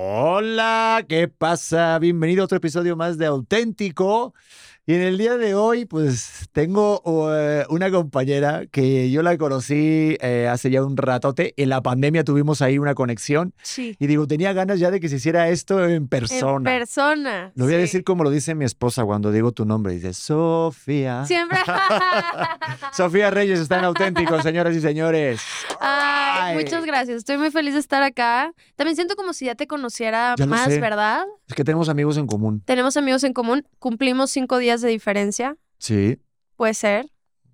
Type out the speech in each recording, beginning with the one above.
Hola, ¿qué pasa? Bienvenido a otro episodio más de Auténtico. Y en el día de hoy, pues tengo uh, una compañera que yo la conocí eh, hace ya un ratote. En la pandemia tuvimos ahí una conexión. Sí. Y digo, tenía ganas ya de que se hiciera esto en persona. En persona. Lo voy a sí. decir como lo dice mi esposa cuando digo tu nombre. Dice, Sofía. Siempre. Sofía Reyes está en Auténtico, señoras y señores. Ay, Ay. muchas gracias. Estoy muy feliz de estar acá. También siento como si ya te conociera Ya más. ¿verdad? Es que tenemos amigos en común. Tenemos amigos en común. Cumplimos cinco días de diferencia. Sí. Puede ser.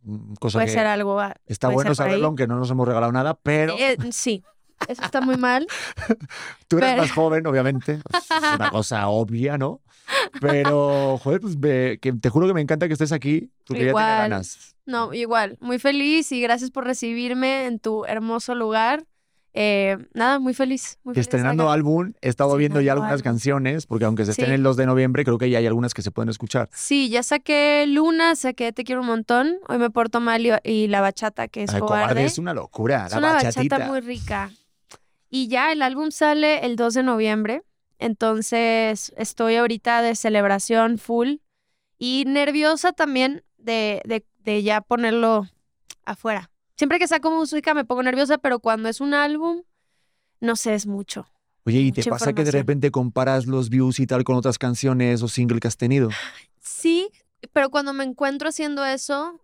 mm, Cosa Puede que ser algo. está puede bueno saberlo, aunque no nos hemos regalado nada, pero Eh, sí. Eso está muy mal. tú pero- más joven, obviamente. Es una cosa obvia, ¿no? Pero, joder, pues me- que te juro que me encanta que estés aquí, ya Igual. ganas. No, igual. Muy feliz y gracias por recibirme en tu hermoso lugar. Eh, nada, muy feliz. Muy Y feliz estrenando álbum, he estado viendo ya algunas álbum. canciones, porque aunque se estén Sí. el 2 de noviembre, creo que ya hay algunas que se pueden escuchar. Sí, ya saqué Luna, saqué Te quiero un montón. Hoy me porto mal y, y la bachata, que es Ay, cobarde. cobarde es una locura, Es la una bachatita. bachata muy rica. Y ya el álbum sale el 2 de noviembre. Entonces estoy ahorita de celebración full y nerviosa también de, de, de ya ponerlo afuera. Siempre que saco música me pongo nerviosa, pero cuando es un álbum, no sé, es mucho. Oye, ¿y te pasa que de repente comparas los views y tal con otras canciones o single que has tenido? Sí, pero cuando me encuentro haciendo eso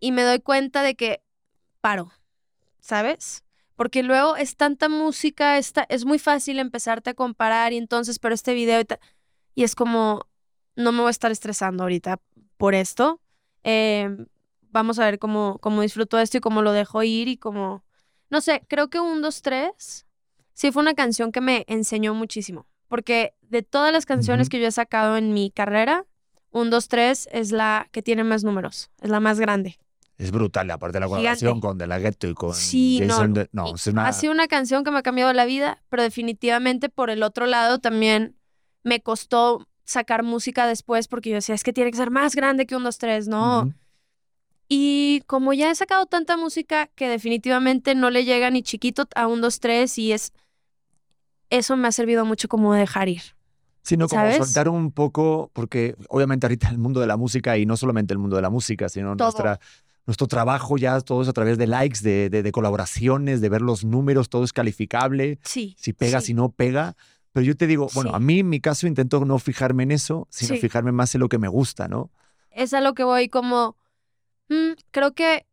y me doy cuenta de que paro, ¿sabes? Porque luego es tanta música, está, es muy fácil empezarte a comparar y entonces, pero este video y, ta- y es como, no me voy a estar estresando ahorita por esto. Eh, vamos a ver cómo, cómo disfruto esto y cómo lo dejo ir y cómo, no sé, creo que un, dos, tres, sí fue una canción que me enseñó muchísimo. Porque de todas las canciones Ujú. que yo he sacado en mi carrera, un, dos, tres es la que tiene más números, es la más grande. Es brutal, aparte de la colaboración con De La Ghetto y con Sí, no, Jason no. De- No, es una... Ha sido una canción que me ha cambiado la vida, pero definitivamente por el otro lado también me costó sacar música después porque yo decía, es que tiene que ser más grande que un, dos, tres, ¿no? Y como ya he sacado tanta música que definitivamente no le llega ni chiquito a un, dos, tres y es... Eso me ha servido mucho como dejar ir. Sino como ¿sabes? soltar un poco, porque obviamente ahorita el mundo de la música, y no solamente el mundo de la música, sino Todo. nuestra, nuestro trabajo ya todo es a través de likes, de, de- de colaboraciones, de ver los números, todo es calificable, Sí. si pega, sí. si no pega. Pero yo te digo, bueno, Sí. a mí en mi caso intento no fijarme en eso, sino Sí. fijarme más en lo que me gusta, ¿no? es a lo que voy como, mm, creo que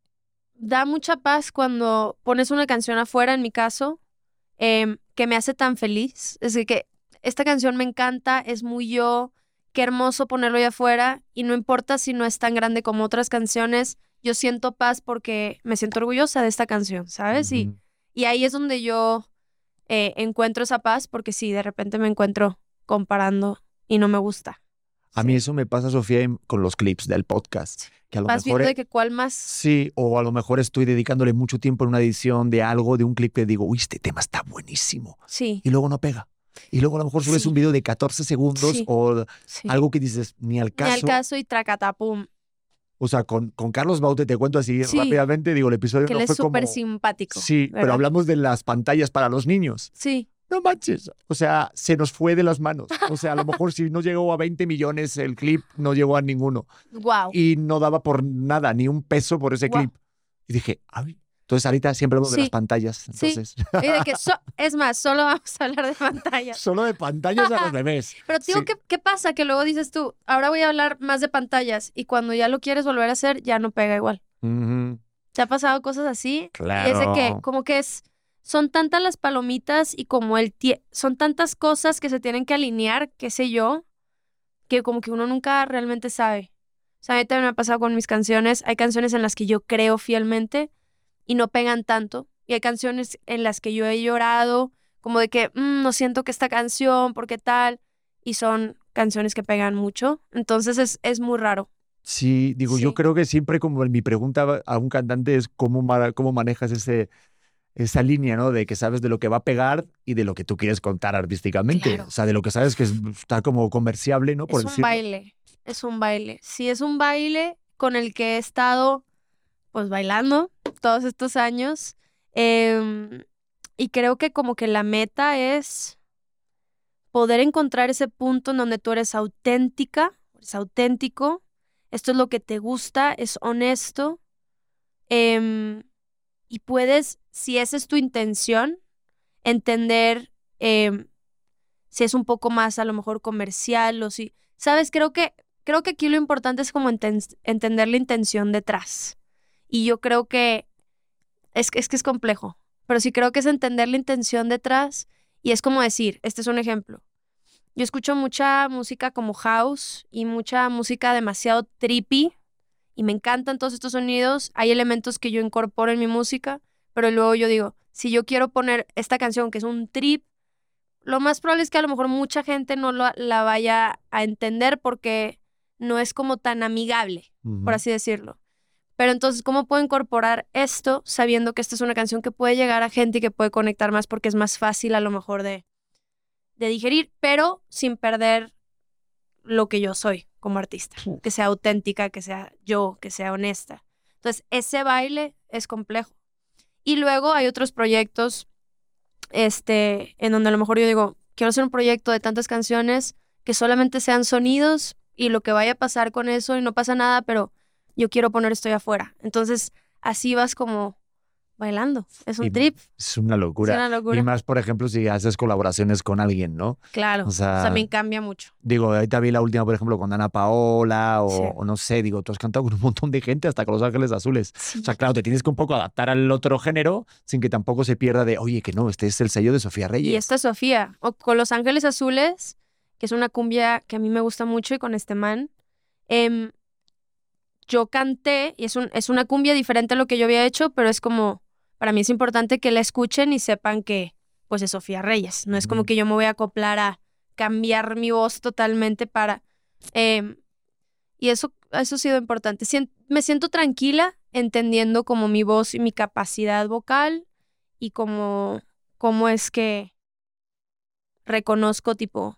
da mucha paz cuando pones una canción afuera, en mi caso, em, que me hace tan feliz. Es de que esta canción me encanta, es muy yo, qué hermoso ponerlo ahí afuera y no importa si no es tan grande como otras canciones, yo siento paz porque me siento orgullosa de esta canción, ¿sabes? Y, y ahí es donde yo eh, encuentro esa paz porque sí, de repente me encuentro comparando y no me gusta. A mí eso me pasa, Sofía, con los clips del podcast. Que a lo Vas mejor viendo e- de que cuál más... Sí, o a lo mejor estoy dedicándole mucho tiempo en una edición de algo, de un clip que digo, uy, este tema está buenísimo. Sí, Y luego no pega. Y luego a lo mejor subes Sí. un video de 14 segundos Sí. o sí. algo que dices, ni al Ni caso. al caso y tracatapum. O sea, con, con Carlos Baute, te cuento así Sí. rápidamente, digo, el episodio Que no él es fue como... súper simpático. Sí, pero hablamos de las pantallas para los niños. Sí, No manches. O sea, se nos fue de las manos. O sea, a lo mejor si no llegó a 20 millones el clip, no llegó a ninguno. wow. Y no daba por nada, ni un peso por ese clip. Y dije, ay, Entonces ahorita siempre hablo de Sí. las pantallas. Sí. Entonces, Y de que so- es más, solo vamos a hablar de pantallas. solo de pantallas a los bebés. Pero Sí. ¿qué, ¿qué pasa? Que luego dices tú, ahora voy a hablar más de pantallas y cuando ya lo quieres volver a hacer, ya no pega igual. Ujú, ¿Te ha pasado cosas así? Claro. Y es de que, como que es, son tantas las palomitas y como el tie- son tantas cosas que se tienen que alinear, qué sé yo, que como que uno nunca realmente sabe. O sea, a mí también me ha pasado con mis canciones. Hay canciones en las que yo creo fielmente y no pegan tanto. Y hay canciones en las que yo he llorado, como de que, "Mm, no siento que esta canción, porque tal. Y son canciones que pegan mucho. Entonces es, es muy raro. Sí, digo, yo creo que siempre como mi pregunta a un cantante es cómo, cómo manejas ese, esa línea, ¿no? De que sabes de lo que va a pegar y de lo que tú quieres contar artísticamente. Claro. O sea, de lo que sabes que es- está como comerciable, ¿no? Por es un baile, es un baile. Sí, es un baile con el que he estado, pues, bailando todos estos años. Em, y creo que como que la meta es poder encontrar ese punto en donde tú eres auténtica, eres auténtico, esto es lo que te gusta, es honesto. em, y puedes, si esa es tu intención, entender em, si es un poco más a lo mejor comercial o si, sabes, creo que creo que aquí lo importante es como enten- entender la intención detrás. Y yo creo que es, es que es complejo, pero sí creo que es entender la intención detrás y es como decir, este es un ejemplo. Yo escucho mucha música como house y mucha música demasiado trippy y me encantan todos estos sonidos. Hay elementos que yo incorporo en mi música, pero luego yo digo, si yo quiero poner esta canción que es un trip, lo más probable es que a lo mejor mucha gente no lo- la vaya a entender porque no es como tan amigable, por así decirlo. Pero entonces, ¿cómo puedo incorporar esto sabiendo que esta es una canción que puede llegar a gente y que puede conectar más porque es más fácil a lo mejor de, de digerir, pero sin perder lo que yo soy como artista? Que sea auténtica, que sea yo, que sea honesta. Entonces, ese baile es complejo. Y luego hay otros proyectos este, en donde a lo mejor yo digo, quiero hacer un proyecto de tantas canciones que solamente sean sonidos y lo que vaya a pasar con eso y no pasa nada, pero yo quiero poner esto afuera. Entonces, así vas como bailando. Es un Y trip, Es una es locura. una locura. Y más, por ejemplo, si haces colaboraciones con alguien, ¿no? Claro, o sea, también cambia mucho. Digo, ahorita vi la última, por ejemplo, con Ana Paola o, Sí. o no sé, digo, tú has cantado con un montón de gente, hasta con Los Ángeles Azules. Sí. O sea, claro, te tienes que un poco adaptar al otro género sin que tampoco se pierda de, oye, que no, este es el sello de Sofía Reyes. Y esta es Sofía, o con Los Ángeles Azules, que es una cumbia que a mí me gusta mucho y con este man. em, yo canté, y es, un, es una cumbia diferente a lo que yo había hecho, pero es como, para mí es importante que la escuchen y sepan que, pues, es Sofía Reyes. No es como que yo me voy a acoplar a cambiar mi voz totalmente para... em, y eso, eso ha sido importante. Me siento tranquila entendiendo como mi voz y mi capacidad vocal y como cómo es que reconozco tipo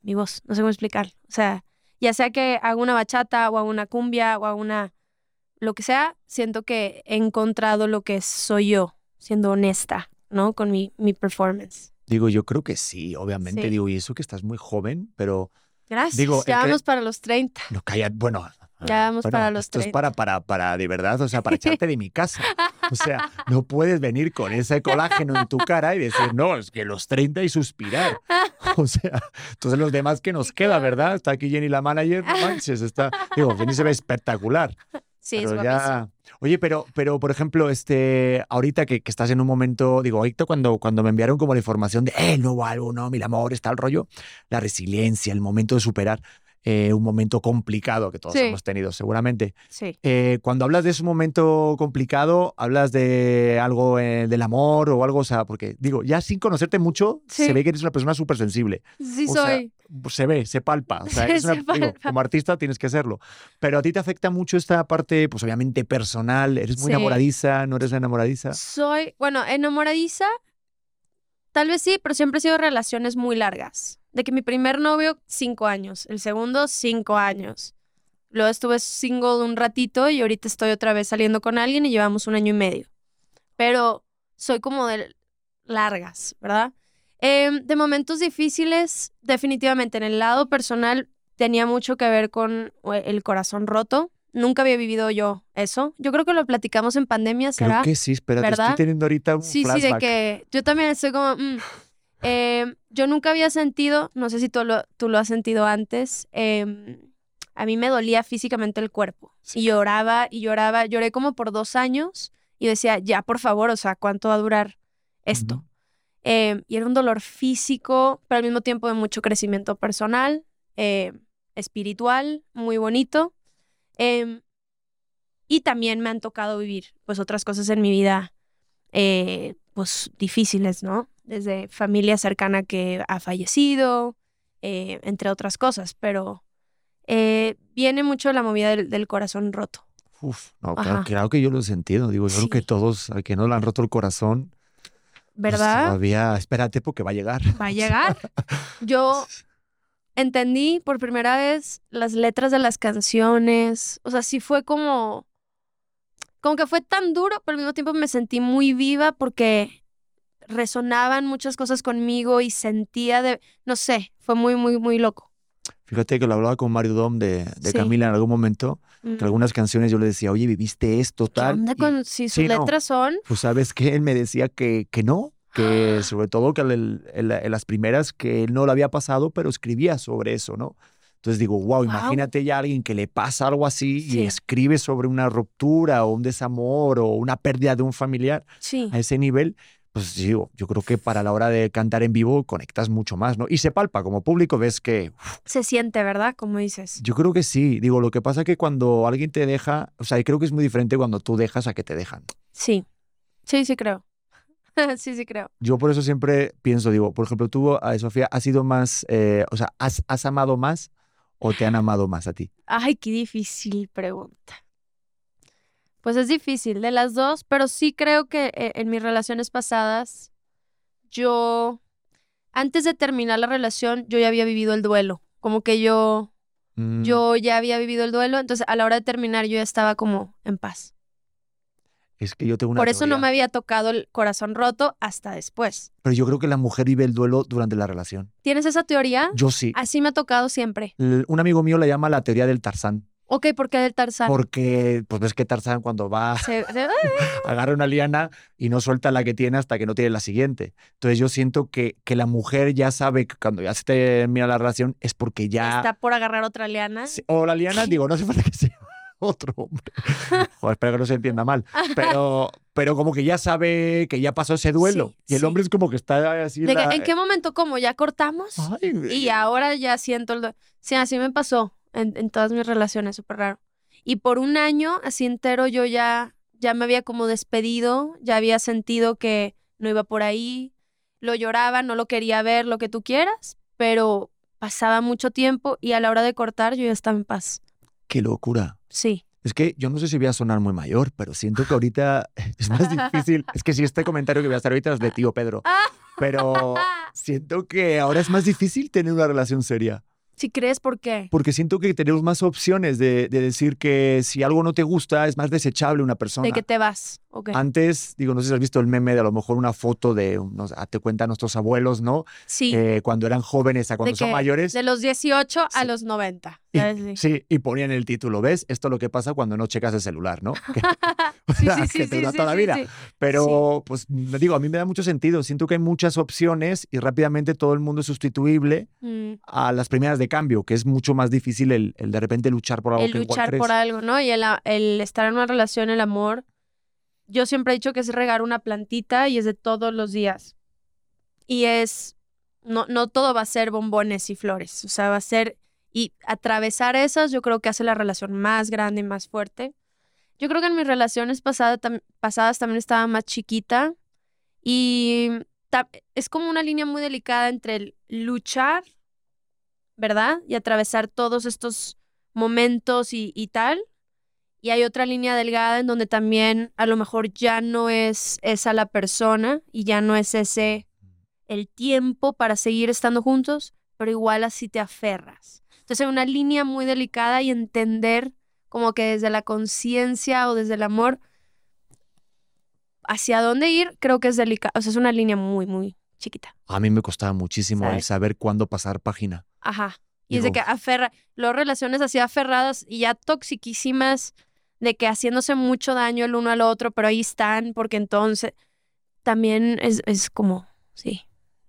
mi voz, no sé cómo explicar. O sea, ya sea que haga una bachata o haga una cumbia o haga una lo que sea, siento que he encontrado lo que soy yo, siendo honesta, ¿no? Con mi, mi performance. Digo, yo creo que sí, obviamente. Sí. Digo, y eso que estás muy joven, pero Gracias. Digo, el ya vamos para los 30. no calla. Bueno, Ya vamos bueno, para los esto es 30. para, para, para, de verdad, o sea, para echarte de mi casa. O sea, no puedes venir con ese colágeno en tu cara y decir, no, es que los 30 y suspirar. O sea, entonces los demás que nos queda. ¿verdad? Está aquí Jenny la manager, no manches, está, digo, Jenny se ve espectacular. Sí, es pero guapísimo. ya. Oye, pero, pero por ejemplo, este, ahorita que, que estás en un momento, digo, ahorita cuando, cuando me enviaron como la información de "Eh, el nuevo álbum, ¿no? Mil amor, está el rollo, la resiliencia, el momento de superar eh, un momento complicado que todos Sí. hemos tenido, seguramente. Sí. Eh, cuando hablas de ese momento complicado, hablas de algo eh, del amor o algo, o sea, porque digo, ya sin conocerte mucho, Sí. se ve que eres una persona súper sensible. Sí O sea, soy. Se ve, se palpa. O sea, una- se digo, como artista tienes que serlo. Pero a ti te afecta mucho esta parte, pues obviamente personal. Eres muy enamoradiza, no eres enamoradiza. Soy, bueno, enamoradiza, tal vez sí, pero siempre he sido relaciones muy largas. De que mi primer novio, cinco años. El segundo, cinco años. Luego estuve single un ratito y ahorita estoy otra vez saliendo con alguien y llevamos un año y medio. Pero soy como de largas, ¿verdad? Em, de momentos difíciles, definitivamente en el lado personal tenía mucho que ver con eh, el corazón roto Nunca había vivido yo eso. Yo creo que lo platicamos en pandemia, ¿será? Creo que sí, espérate, ¿Verdad? estoy teniendo ahorita un Sí, flashback. sí, de que yo también estoy como... mm. Eh, yo nunca había sentido, no sé si tú lo, tú lo has sentido antes, em, a mí me dolía físicamente el cuerpo. Sí. Y lloraba y lloraba. Lloré como por dos años y decía, ya, por favor, o sea, ¿cuánto va a durar esto? Em, y era un dolor físico, pero al mismo tiempo de mucho crecimiento personal, espiritual, muy bonito. Em, y también me han tocado vivir, pues, otras cosas en mi vida, eh, pues, difíciles, ¿no? Desde familia cercana que ha fallecido, eh, entre otras cosas, pero eh, viene mucho la movida del, del corazón roto. Uf, no, claro, que yo lo he sentido. Digo, yo creo que todos, al que no le han roto el corazón, pues, ¿Verdad? todavía, espérate porque va a llegar. Va a llegar. Yo entendí por primera vez las letras de las canciones. O sea, sí fue como. Como que fue tan duro, pero al mismo tiempo me sentí muy viva porque resonaban muchas cosas conmigo y sentía de. No sé, fue muy, muy, muy loco. Fíjate que lo hablaba con Mario Dom de, de Sí. Camila en algún momento, Mm. que algunas canciones yo le decía, oye, viviste esto, ¿Qué tal. onda y, con si sus sí, no. letras son? Pues sabes que él me decía que, que no, que sobre todo que el- el- en las primeras que él no lo había pasado, pero escribía sobre eso, ¿no? Entonces digo, wow, Guau. imagínate ya a alguien que le pasa algo así Sí. y escribe sobre una ruptura o un desamor o una pérdida de un familiar a ese nivel, pues digo, yo creo que para la hora de cantar en vivo conectas mucho más, ¿no? Y se palpa, como público ves que Se siente, ¿verdad? Como dices. yo creo que sí, digo, lo que pasa que cuando alguien te deja, o sea, creo que es muy diferente cuando tú dejas a que te dejan. Sí. Sí, sí creo. sí, sí creo. Yo por eso siempre pienso, digo, por ejemplo, tú, a Sofía, ¿has sido más, eh, o sea, ¿has, has amado más o te han amado más a ti? Ay, qué difícil pregunta. Pues es difícil de las dos, pero sí creo que eh, en mis relaciones pasadas, yo, antes de terminar la relación, yo ya había vivido el duelo. Como que yo, Mm, yo ya había vivido el duelo, entonces a la hora de terminar yo ya estaba como en paz. Es que yo tengo una Por eso no me había tocado el corazón roto hasta después. Pero yo creo que la mujer vive el duelo durante la relación. ¿Tienes esa teoría? Yo sí. Así me ha tocado siempre. L- Un amigo mío la llama la teoría del Tarzán. Ok, ¿por qué del Tarzán? Porque, pues ves que Tarzán cuando va, Se- se- agarra una liana y no suelta la que tiene hasta que no tiene la siguiente. Entonces yo siento que, que la mujer ya sabe que cuando ya se termina la relación es porque ya... está por agarrar otra liana. O la liana, digo, no hace falta que sea otro hombre. Joder, espero que no se entienda mal. Pero, pero como que ya sabe que ya pasó ese duelo. Sí, y el sí. hombre es como que está así. De que, la- ¿En qué momento como ya cortamos? Ay, Y ahora ya siento el... do- Sí, así me pasó en, en todas mis relaciones, súper raro. Y por un año así entero yo ya, ya me había como despedido, ya había sentido que no iba por ahí, lo lloraba, no lo quería ver, lo que tú quieras, pero pasaba mucho tiempo y a la hora de cortar yo ya estaba en paz. Qué locura. Sí. Es que yo no sé si voy a sonar muy mayor, pero siento que ahorita es más difícil. Es que si este comentario que voy a hacer ahorita es de tío Pedro. Pero siento que ahora es más difícil tener una relación seria. Si crees por qué. Porque siento que tenemos más opciones de, de decir que si algo no te gusta es más desechable una persona. De que te vas. Antes, digo, no sé si has visto el meme de a lo mejor una foto de, unos, ah, te cuentan nuestros abuelos, ¿no? Sí. Eh, cuando eran jóvenes a cuando de son que mayores. De los 18 a los 90. Y. Sí. sí, y ponían el título, ¿ves? Esto es lo que pasa cuando no checas el celular, ¿no? Que, o Sí, sea, sí, que te dura toda la vida. Pero, pues, digo, a mí me da mucho sentido. Siento que hay muchas opciones y rápidamente todo el mundo es sustituible Mm. a las primeras de cambio, que es mucho más difícil el, el de repente luchar por algo el que luchar crees. por algo, ¿no? Y el, el estar en una relación, el amor. Yo siempre he dicho que es regar una plantita y es de todos los días. Y es, no, no todo va a ser bombones y flores, o sea, va a ser, y atravesar esas yo creo que hace la relación más grande y más fuerte. Yo creo que en mis relaciones pasada tam- pasadas también estaba más chiquita y ta- es como una línea muy delicada entre el luchar, ¿verdad? Y atravesar todos estos momentos y, y tal. Y hay otra línea delgada en donde también a lo mejor ya no es esa la persona y ya no es ese el tiempo para seguir estando juntos, pero igual así te aferras. Entonces hay una línea muy delicada y entender como que desde la conciencia o desde el amor hacia dónde ir, creo que es delicado. O sea, es una línea muy, muy chiquita. A mí me costaba muchísimo el saber cuándo pasar página. Ajá. Y es de que aferra, luego relaciones así aferradas y ya toxiquísimas, de que haciéndose mucho daño el uno al otro, pero ahí están, porque entonces también es, es como, sí.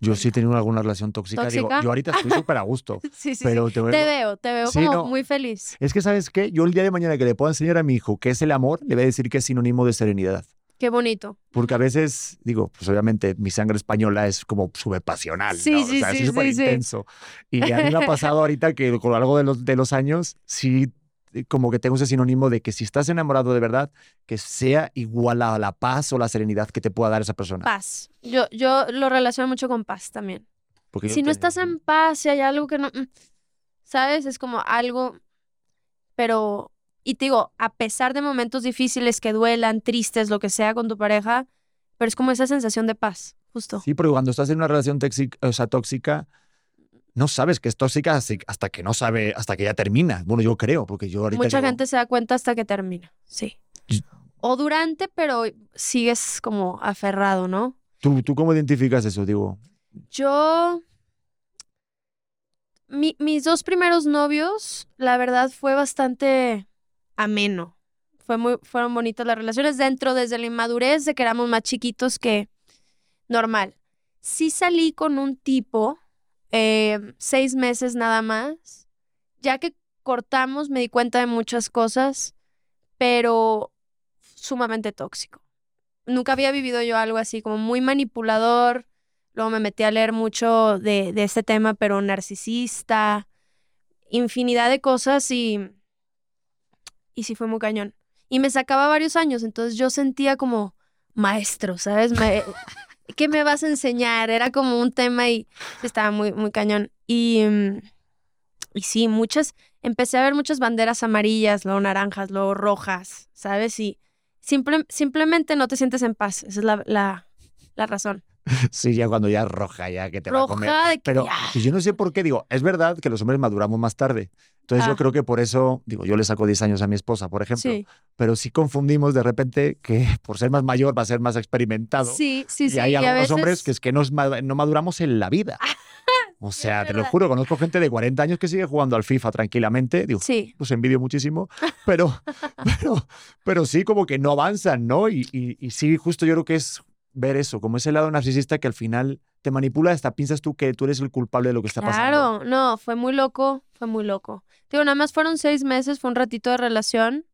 Yo sí he tenido alguna relación tóxica. Digo, ¿Tóxica? yo ahorita estoy súper a gusto. Sí, sí, sí. pero te, Te veo, te veo Sí, como no. muy feliz. Es que, ¿sabes qué? Yo el día de mañana que le pueda enseñar a mi hijo qué es el amor, le voy a decir que es sinónimo de serenidad. Qué bonito. Porque a veces, digo, pues obviamente mi sangre española es como súper pasional. Sí, ¿no? sí, o sea, sí, es súper sí, sí. intenso. Y a mí me ha pasado ahorita que con lo largo de los, de los años, sí, como que tengo ese sinónimo de que si estás enamorado de verdad, que sea igual a la paz o la serenidad que te pueda dar esa persona. Paz. Yo, yo lo relaciono mucho con paz también. Porque Si no te- estás en paz, si hay algo que no, mm, ¿sabes? Es como algo, pero, y te digo, a pesar de momentos difíciles que duelan, tristes, lo que sea con tu pareja, pero es como esa sensación de paz, justo. Sí, porque cuando estás en una relación tóxica, o sea, tóxica, no sabes que es tóxica hasta- hasta que no sabe, hasta que ya termina. Bueno, yo creo, porque yo ahorita Mucha gente se da cuenta hasta que termina, sí. O durante, pero sigues como aferrado, ¿no? ¿tú, ¿tú cómo identificas eso? Digo, Yo. Mi- mis dos primeros novios, la verdad, fue bastante ameno. Fue muy, fueron bonitas las relaciones dentro desde la inmadurez de que éramos más chiquitos que normal. Sí salí con un tipo, eh, seis meses nada más. Ya que cortamos, me di cuenta de muchas cosas, pero sumamente tóxico. Nunca había vivido yo algo así, como muy manipulador. Luego me metí a leer mucho de, de este tema, pero narcisista, infinidad de cosas y, y sí fue muy cañón. Y me sacaba varios años, entonces yo sentía como maestro, ¿sabes? Me- ¿Qué me vas a enseñar? Era como un tema y estaba muy, muy cañón. Y, mm, y sí, muchas, empecé a ver muchas banderas amarillas, luego naranjas, luego rojas, ¿sabes? Y simple- simplemente no te sientes en paz, esa es la, la, la razón. sí, ya cuando ya es roja, ya que te va a comer. Roja Pero ya. y yo no sé por qué, digo, es verdad que los hombres maduramos más tarde. Entonces Ah. yo creo que por eso, digo, yo le saco 10 años a mi esposa, por ejemplo, Sí, pero sí confundimos de repente que por ser más mayor va a ser más experimentado. sí, sí, y sí. hay y a algunos hombres veces- que es que ma- no maduramos en la vida. O sea, es te lo juro, conozco gente de 40 años que sigue jugando al FIFA tranquilamente. Digo, Sí, los envidio muchísimo, pero, pero, pero sí como que no avanzan, ¿no? Y, y, y sí, justo yo creo que es ver eso, como ese lado narcisista que al final te manipula, hasta piensas tú que tú eres el culpable de lo que está pasando. claro, no, fue muy loco, fue muy loco. Digo, nada más fueron seis meses, fue un ratito de relación.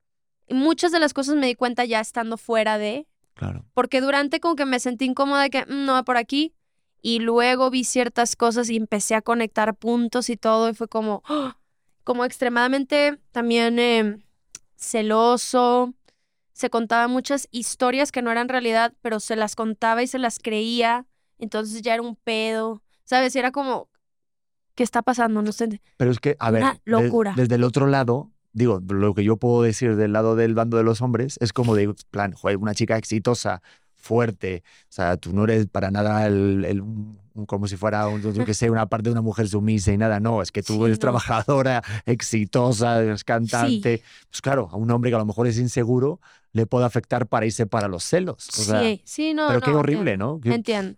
Y muchas de las cosas me di cuenta ya estando fuera de, Claro. porque durante como que me sentí incómoda de que "Mm, no va por aquí. Y luego vi ciertas cosas y empecé a conectar puntos y todo. Y fue como, ¡ah! como extremadamente también eh, celoso. Se contaba muchas historias que no eran realidad, pero se las contaba y se las creía. Entonces ya era un pedo. ¿Sabes? Era como, ¿qué está pasando? No sé. Pero es que, a ver, Una locura. desde el otro lado, digo, lo que yo puedo decir del lado del bando de los hombres es como de, plan, joder, una chica exitosa, fuerte, o sea, tú no eres para nada el, el- un- como si fuera, un, yo que sé, una parte de una mujer sumisa y nada, no, es que tú Sí, eres no. trabajadora, exitosa, eres cantante, pues claro, a un hombre que a lo mejor es inseguro le puede afectar para irse para los celos, o sea, sí, sí, no. pero qué no, horrible, entiendo. ¿no? Qué- Entiendo.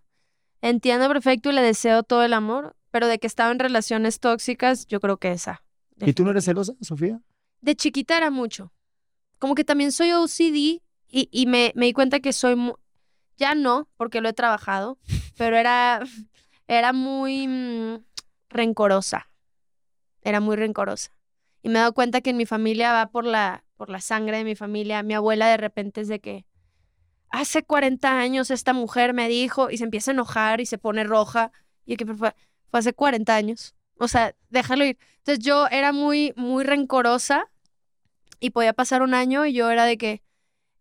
Entiendo perfecto y le deseo todo el amor, pero de que estaba en relaciones tóxicas, yo creo que esa. ¿Y tú no eres celosa, Sofía? De chiquita era mucho. Como que también soy OCD y, y me, me di cuenta que soy ya no, porque lo he trabajado, pero era, era muy mm, rencorosa. Era muy rencorosa. Y me he dado cuenta que en mi familia va por la, por la sangre de mi familia. Mi abuela de repente es de que hace 40 años esta mujer me dijo y se empieza a enojar y se pone roja. Y que fue, fue hace 40 años. O sea, déjalo ir. Entonces yo era muy, muy rencorosa y podía pasar un año y yo era de que,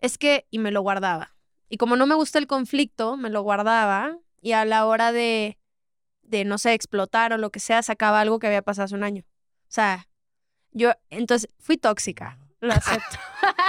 es que, y me lo guardaba. Y como no me gusta el conflicto, me lo guardaba y a la hora de, de, no sé, explotar o lo que sea, sacaba algo que había pasado hace un año. O sea, yo, entonces, fui tóxica, lo acepto.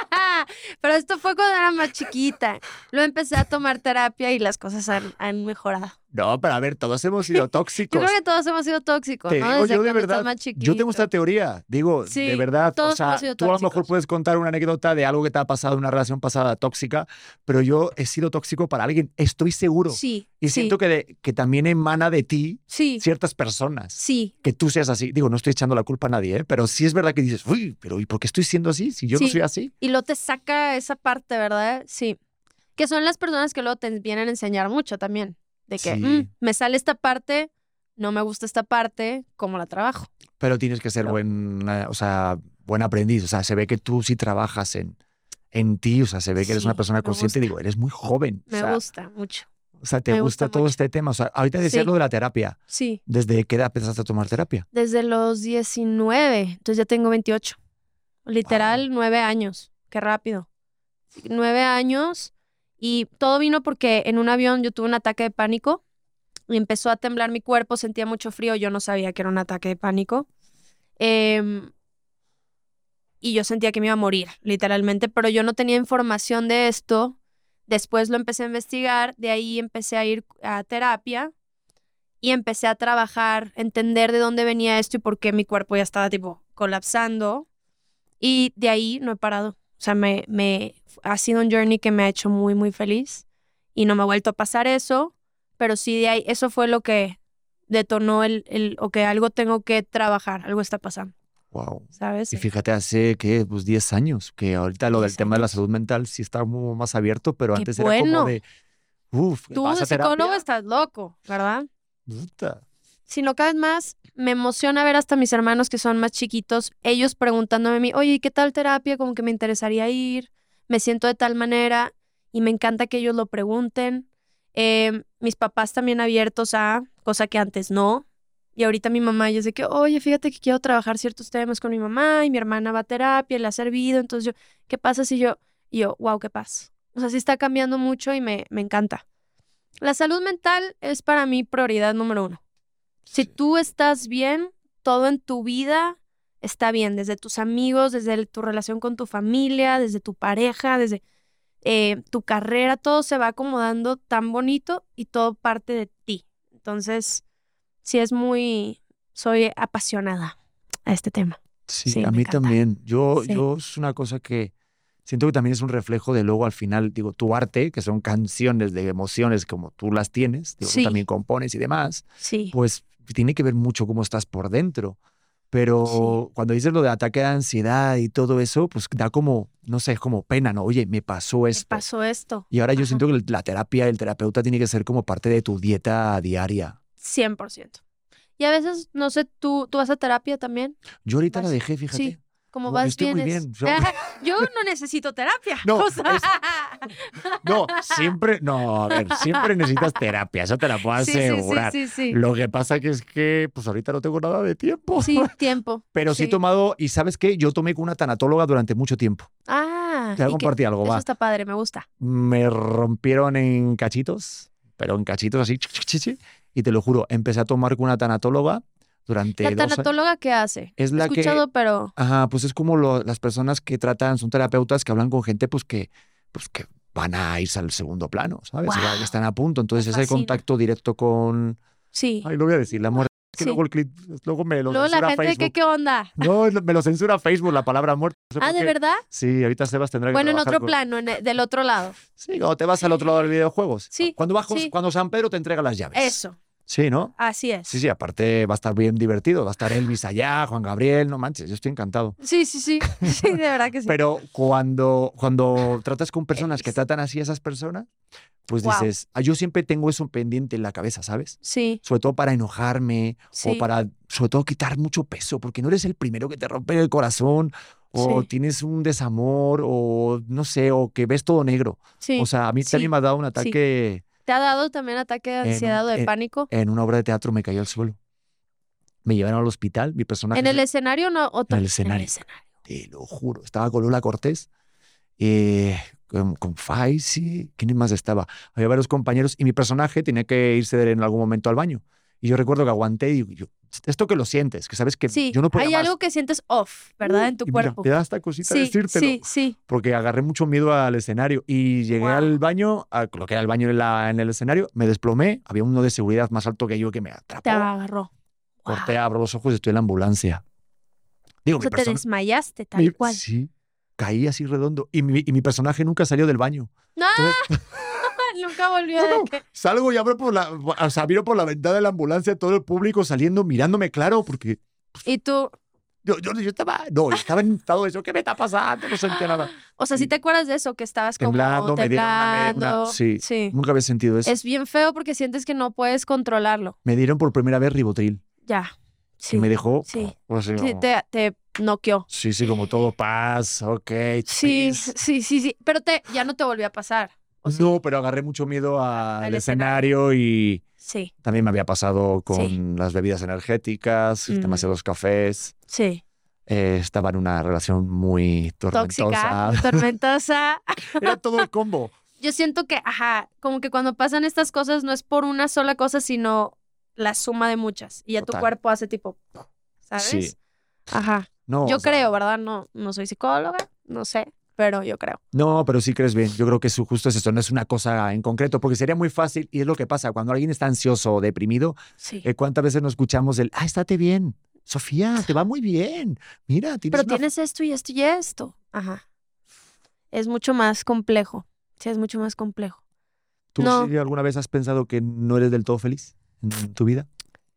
Pero esto fue cuando era más chiquita. Luego empecé a tomar terapia y las cosas han, han mejorado. No, pero a ver, todos hemos sido Yo tóxicos. creo que todos hemos sido tóxicos, Te ¿no? digo Desde yo de verdad, más Yo tengo esta teoría, digo, de Sí, verdad, o todos sea, hemos sido tú a lo mejor puedes contar una anécdota de algo que te ha pasado una relación pasada tóxica, pero yo he sido tóxico para alguien, estoy seguro. Sí, y sí, siento que, de- que también emana de ti sí, ciertas personas. sí. Que tú seas así. Digo, no estoy echando la culpa a nadie, ¿eh? pero sí es verdad que dices, uy, pero ¿y por qué estoy siendo así? Si yo no soy así. Y luego te saca esa parte, ¿verdad? Sí. Que son las personas que luego te vienen a enseñar mucho también. De que Sí. "Mm, me sale esta parte, no me gusta esta parte, ¿cómo la trabajo? Pero tienes que ser Pero- buen, o sea, buen aprendiz. O sea, se ve que tú sí trabajas en, en ti. O sea, se ve que eres una persona consciente. Digo, eres muy joven. Me o sea, gusta mucho. O sea, te me gusta, gusta todo este tema. O sea, ahorita decías Sí. lo de la terapia. Sí. ¿Desde qué edad empezaste a tomar terapia? Desde los 19, entonces ya tengo 28. Literal, nueve años. Qué rápido. Nueve años. Y todo vino porque en un avión yo tuve un ataque de pánico y empezó a temblar mi cuerpo, sentía mucho frío, yo no sabía que era un ataque de pánico. Em, y yo sentía que me iba a morir, literalmente, pero yo no tenía información de esto. Después lo empecé a investigar, de ahí empecé a ir a terapia y empecé a trabajar, entender de dónde venía esto y por qué mi cuerpo ya estaba tipo colapsando. Y de ahí no he parado. O sea, me, me ha sido un journey que me ha hecho muy, muy feliz y no me ha vuelto a pasar eso, pero sí de ahí, eso fue lo que detonó el, el o que algo tengo que trabajar, algo está pasando, Wow. ¿sabes? Y fíjate, hace que pues 10 años, que ahorita lo del 10 tema de la salud mental sí está como más abierto, pero Qué antes era como de, uff, Tú ¿vas de psicólogo estás loco, ¿verdad? Puta. Sino cada vez más me emociona ver hasta mis hermanos que son más chiquitos, ellos preguntándome a mí, oye, ¿y qué tal terapia? Como que me interesaría ir, me siento de tal manera y me encanta que ellos lo pregunten. Eh, mis papás también abiertos a, cosa que antes no. Y ahorita mi mamá ya de que, oye, fíjate que quiero trabajar ciertos temas con mi mamá y mi hermana va a terapia le ha servido. Entonces yo, ¿qué pasa si yo? Y yo, wow, qué paz. O sea, sí está cambiando mucho y me, me encanta. La salud mental es para mí prioridad número uno. Si tú estás bien, todo en tu vida está bien, desde tus amigos, desde el- tu relación con tu familia, desde tu pareja, desde eh, tu carrera, todo se va acomodando tan bonito y todo parte de ti. Entonces, sí es muy, soy apasionada a este tema. Sí, Sí, a mí encanta. también. Yo, Sí. yo es una cosa que siento que también es un reflejo de luego al final, digo, tu arte, que son canciones de emociones como tú las tienes, digo, tú también compones y demás, Sí, pues tiene que ver mucho cómo estás por dentro. Pero cuando dices lo de ataque de ansiedad y todo eso, pues da como, no sé, es como pena, ¿no? Oye, me pasó me esto. pasó esto. Y ahora yo siento que la terapia, el terapeuta tiene que ser como parte de tu dieta diaria. 100%. Y a veces, no sé, ¿tú, tú vas a terapia también? Yo ahorita la Vas- dejé, fíjate. Sí. Como vas estoy muy vienes. bien. Yo- Yo no necesito terapia. No, O sea, No, siempre, no, a ver, siempre necesitas terapia, eso te la puedo asegurar. sí, sí, sí. Lo que pasa que es que, pues ahorita no tengo nada de tiempo. Sí, tiempo. Pero sí he tomado, y ¿sabes qué? Yo tomé con una tanatóloga durante mucho tiempo. Ah, Te voy a compartir algo, Eso va. está padre, me gusta. Me rompieron en cachitos, pero en cachitos así, y te lo juro, empecé a tomar con una tanatóloga durante ¿La tanatóloga qué hace? Es la He que- escuchado, pero Ajá, pues es como lo- las personas que tratan, son terapeutas que hablan con gente, pues que, pues que van a irse al segundo plano, ¿sabes? Que están a punto. Entonces, ese contacto directo con. sí. Ay, lo voy a decir, la muerte. Es que Sí. luego, el clip, luego me lo Luego la censura gente, Facebook. ¿qué, ¿qué onda? No, me lo censura Facebook, la palabra muerte. no sé Ah, ¿de qué. verdad? Sí, ahorita Sebas tendrá que Bueno, en otro con- plano, en el- del otro lado. Sí, cuando te vas al otro lado del videojuegos. Sí, Cuando, vas, sí. cuando San Pedro te entrega las llaves. Eso, Sí, ¿no? así es. Sí, sí, aparte va a estar bien divertido. Va a estar Elvis allá, Juan Gabriel, no manches, yo estoy encantado. Sí, sí, sí. Sí, de verdad que sí. Pero cuando, cuando tratas con personas que tratan así a esas personas, pues dices, ah, yo siempre tengo eso pendiente en la cabeza, ¿sabes? Sí, Sobre todo para enojarme sí. o para, sobre todo, quitar mucho peso, porque no eres el primero que te rompe el corazón o Sí. tienes un desamor o no sé, o que ves todo negro. sí. O sea, a mí también me ha dado un ataque ¿Te ha dado también ataque de en- ansiedad o de en- pánico? en una obra de teatro, me cayó al suelo. Me llevaron al hospital, mi personaje. ¿En el escenario no? O En el escenario. escenario. Te lo juro. Estaba con Lola Cortés, eh, con, con Faisy, ¿quién más estaba? Había varios compañeros y mi personaje tenía que irse en algún momento al baño. Y yo recuerdo que aguanté y yo, esto que lo sientes, que sabes que Sí, yo no puedo hay algo que sientes off, ¿verdad? En tu mira, cuerpo. me da esta cosita sí, decírtelo. sí, sí. Porque agarré mucho miedo al escenario y llegué Wow. al baño, a lo que era el baño en, la- en el escenario, me desplomé, había uno de seguridad más alto que yo que me atrapó. Te agarró. Corté, Wow. abro los ojos y estoy en la ambulancia. Digo, O sea, te persona- desmayaste tal mi- cual. Sí, caí así redondo. Y mi, y mi personaje nunca salió del baño. ¡No! Entonces, Nunca volvió No, de no, que- salgo y abro por la, o sea, miro por la ventana de la ambulancia, todo el público saliendo, mirándome claro, porque Y tú, yo, yo, yo estaba, no, yo estaba en estado de eso, ¿qué me está pasando? No sentía nada. o sea, Sí. si te acuerdas de eso, que estabas Temblando, como me dieron una me- una- temblando. sí. sí. Nunca había sentido eso. Es bien feo porque sientes que no puedes controlarlo. Me dieron por primera vez ribotril Ya. Sí. y me dejó, Sí. pues, así Sí, te, te noqueó. sí, sí, como todo paz, ok. Sí, peace. sí, sí, sí. Pero te, ya no te volvió a pasar. ¿O sí? No, pero agarré mucho miedo al Al escenario y Sí, también me había pasado con Sí. las bebidas energéticas, Mm. demasiados cafés. sí. Eh, estaba en una relación muy tormentosa. Tóxica, tormentosa. Era todo el combo. Yo siento que, ajá, como que cuando pasan estas cosas no es por una sola cosa, sino la suma de muchas. Y ya tu cuerpo hace tipo, ¿sabes? Sí. Ajá. No, yo sea, creo, ¿verdad? No, no soy psicóloga, no sé, pero yo creo. No, pero sí crees bien. Yo creo que eso justo es esto, no es una cosa en concreto, porque sería muy fácil, y es lo que pasa, cuando alguien está ansioso o deprimido, Sí. eh, ¿cuántas veces nos escuchamos el, ah, estate bien, Sofía, te va muy bien, mira, tienes Pero una tienes esto y esto y esto. Ajá. Es mucho más complejo. Sí, es mucho más complejo. ¿Tú No. sí alguna vez has pensado que no eres del todo feliz en tu vida?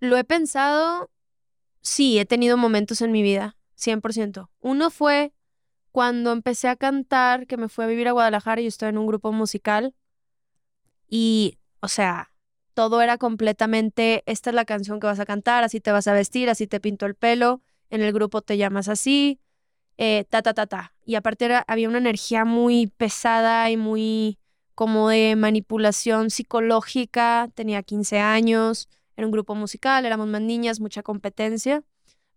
Lo he pensado, sí, he tenido momentos en mi vida, 100%. Uno fue cuando empecé a cantar, que me fui a vivir a Guadalajara y yo estaba en un grupo musical. Y, o sea, todo era completamente, esta es la canción que vas a cantar, así te vas a vestir, así te pinto el pelo, en el grupo te llamas así, eh, ta, ta, ta, ta. Y aparte era- había una energía muy pesada y muy como de manipulación psicológica, tenía 15 años, era un grupo musical, éramos más niñas, mucha competencia,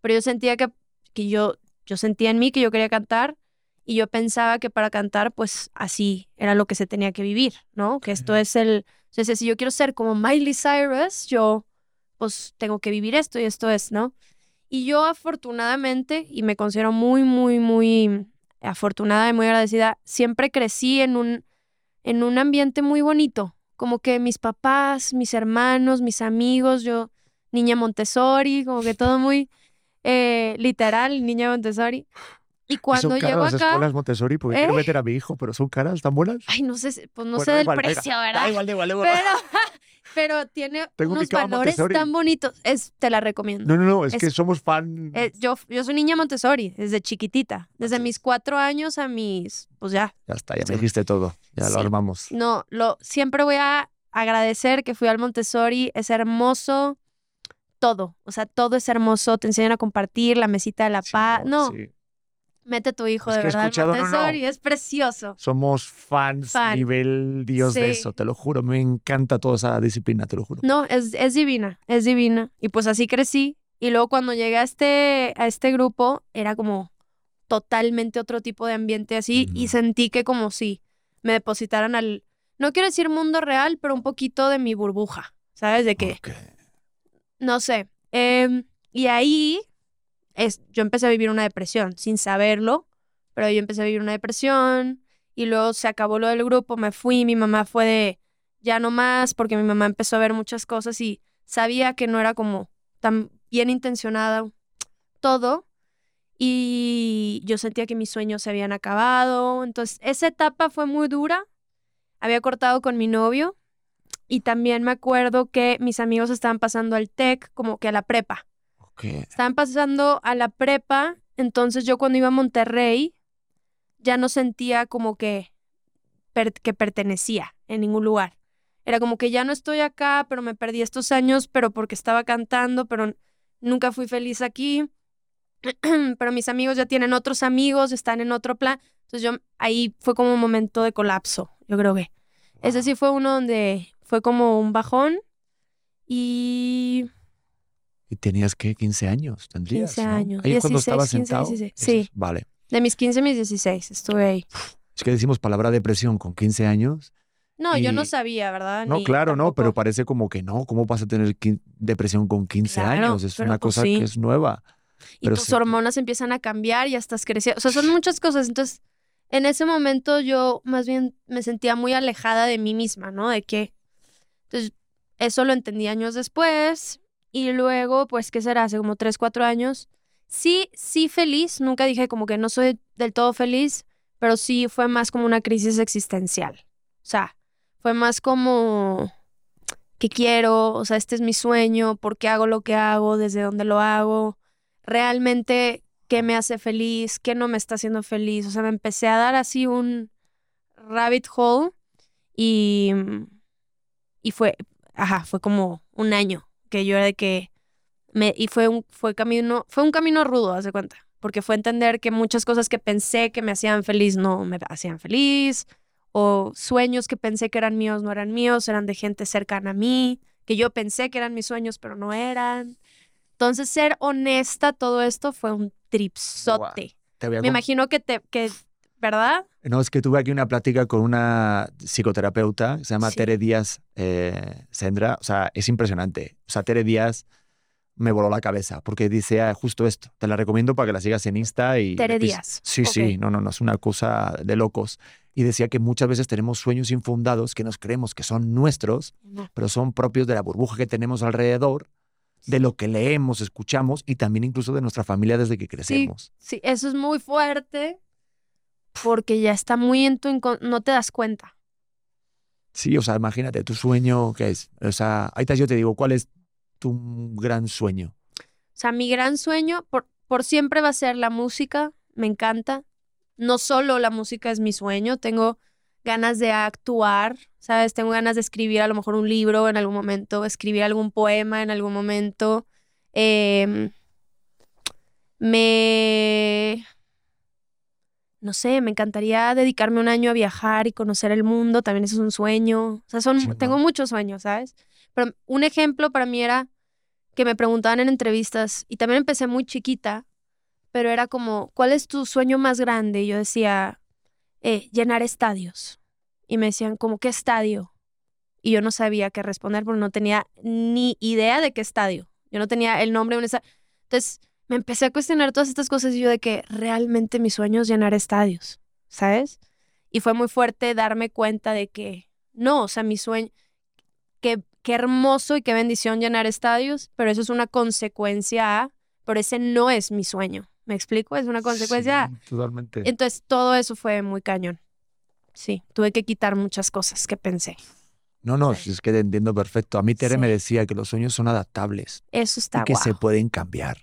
pero yo sentía que, que yo, yo sentía en mí que yo quería cantar y yo pensaba que para cantar, pues así era lo que se tenía que vivir, ¿no? Que esto es el, si yo quiero ser como Miley Cyrus, yo pues tengo que vivir esto y esto es, ¿no? Y yo afortunadamente, y me considero muy, muy, muy afortunada y muy agradecida, siempre crecí en un, en un ambiente muy bonito, como que mis papás, mis hermanos, mis amigos, yo, niña Montessori, como que todo muy eh, literal, niña Montessori. Y cuando son llego caras las escuelas Montessori porque quiero ¿Eh? meter a mi hijo, pero son caras, ¿están buenas? ay, no sé, pues no Bueno, sé da del igual, venga, precio, Da ¿verdad? igual, da igual, da igual. Pero, pero tiene Tengo unos valores Montessori. tan bonitos. Es, te la recomiendo. No, no, no, es, Es- que somos fan. Eh, yo, yo soy niña Montessori desde chiquitita, desde mis cuatro años a mis, pues ya, ya está, ya sí. me dijiste todo, ya Sí. lo armamos. no, lo, siempre voy a agradecer que fui al Montessori, es hermoso, todo, o sea, todo es hermoso, te enseñan a compartir la mesita de la paz, no, sí. Mete a tu hijo Es de verdad al escuchado- no, no. Montessori, es precioso. Somos fans Fan. nivel Dios de eso, te lo juro. Me encanta toda esa disciplina, te lo juro. No, es, es divina, es divina. Y pues así crecí. Y luego cuando llegué a este, a este grupo, era como totalmente otro tipo de ambiente así. Y sentí que como si me depositaran al, no quiero decir mundo real, pero un poquito de mi burbuja. ¿Sabes? De que, Ok. no sé. Em, y ahí es, yo empecé a vivir una depresión, sin saberlo, pero yo empecé a vivir una depresión y luego se acabó lo del grupo, me fui, mi mamá fue de ya no más, porque mi mamá empezó a ver muchas cosas y sabía que no era como tan bien intencionada todo. Y yo sentía que mis sueños se habían acabado. Entonces, esa etapa fue muy dura. Había cortado con mi novio. Y también me acuerdo que mis amigos estaban pasando al TEC, como que a la prepa. Estaban pasando a la prepa, entonces yo cuando iba a Monterrey ya no sentía como que, per- que pertenecía en ningún lugar. Era como que ya no estoy acá, pero me perdí estos años, pero porque estaba cantando, pero nunca fui feliz aquí. pero mis amigos ya tienen otros amigos, están en otro plan. Entonces yo ahí fue como un momento de colapso, yo creo que. Ese sí fue uno donde fue como un bajón y Y tenías que 15 años, tendrías. 15 ¿no? años, Ahí es cuando 16, estabas 15, sentado. 16, sí. Vale. De mis 15 a mis 16 estuve ahí. Es que decimos palabra depresión con 15 años No, yo no Y- sabía, ¿verdad? No, Ni claro, no, pero parece como que no. ¿Cómo vas a tener depresión con 15 Claro, años? Es una pues cosa sí. que es nueva. y pero tus sí. hormonas empiezan a cambiar, ya estás creciendo. O sea, son muchas cosas. Entonces, en ese momento yo más bien me sentía muy alejada de mí misma, ¿no? De que. Entonces, eso lo entendí años después. Y luego, pues, ¿qué será? Hace como tres, cuatro años. Sí, sí feliz. Nunca dije como que no soy del todo feliz, pero sí fue más como una crisis existencial. O sea, fue más como. ¿Qué quiero? O sea, este es mi sueño. ¿Por qué hago lo que hago? ¿Desde dónde lo hago? realmente qué me hace feliz, qué no me está haciendo feliz. O sea, me empecé a dar así un rabbit hole y, y fue, ajá, fue como un año que yo era de que me, y fue un, fue camino, fue un camino rudo, haz de cuenta, porque fue entender que muchas cosas que pensé que me hacían feliz no me hacían feliz, o sueños que pensé que eran míos no eran míos, eran de gente cercana a mí, que yo pensé que eran mis sueños, pero no eran. Entonces, ser honesta, todo esto fue un tripsote. A Me imagino que te, que, ¿verdad? No, es que tuve aquí una plática con una psicoterapeuta que se llama Sí. Tere Díaz eh, Sendra. O sea, es impresionante. O sea, Tere Díaz me voló la cabeza porque dice ah, justo esto. Te la recomiendo para que la sigas en Insta y... Tere Díaz. Sí, sí, Ok. no, no, no, es una cosa de locos. Y decía que muchas veces tenemos sueños infundados que nos creemos que son nuestros, No. pero son propios de la burbuja que tenemos alrededor, de lo que leemos, escuchamos y también incluso de nuestra familia desde que crecemos. Sí, eso es muy fuerte porque ya está muy en tu... No te das cuenta. Sí, o sea, imagínate, tu sueño, ¿qué es? O sea, ahorita yo te digo, ¿cuál es tu gran sueño? O sea, mi gran sueño por, por siempre va a ser la música. Me encanta. No solo la música es mi sueño, tengo ganas de actuar, ¿sabes? Tengo ganas de escribir a lo mejor un libro en algún momento, escribir algún poema en algún momento. Em, me... No sé, me encantaría dedicarme un año a viajar y conocer el mundo, también eso es un sueño. O sea, son, tengo muchos sueños, ¿sabes? Pero un ejemplo para mí era que me preguntaban en entrevistas, y también empecé muy chiquita, pero era como, ¿cuál es tu sueño más grande? Y yo decía, "Eh, llenar estadios. Y me decían, ¿cómo qué estadio? Y yo no sabía qué responder porque no tenía ni idea de qué estadio. Yo no tenía el nombre de un estadio. Entonces me empecé a cuestionar todas estas cosas y yo de que realmente mi sueño es llenar estadios, ¿sabes? Y fue muy fuerte darme cuenta de que no, o sea, mi sueño, qué, qué hermoso y qué bendición llenar estadios, pero eso es una consecuencia a, pero ese no es mi sueño. ¿Me explico? Es una consecuencia. Sí, totalmente. Entonces todo eso fue muy cañón. Sí, tuve que quitar muchas cosas que pensé. No, no, es que te entiendo perfecto. A mí Tere Sí. me decía que los sueños son adaptables Eso está y que se pueden cambiar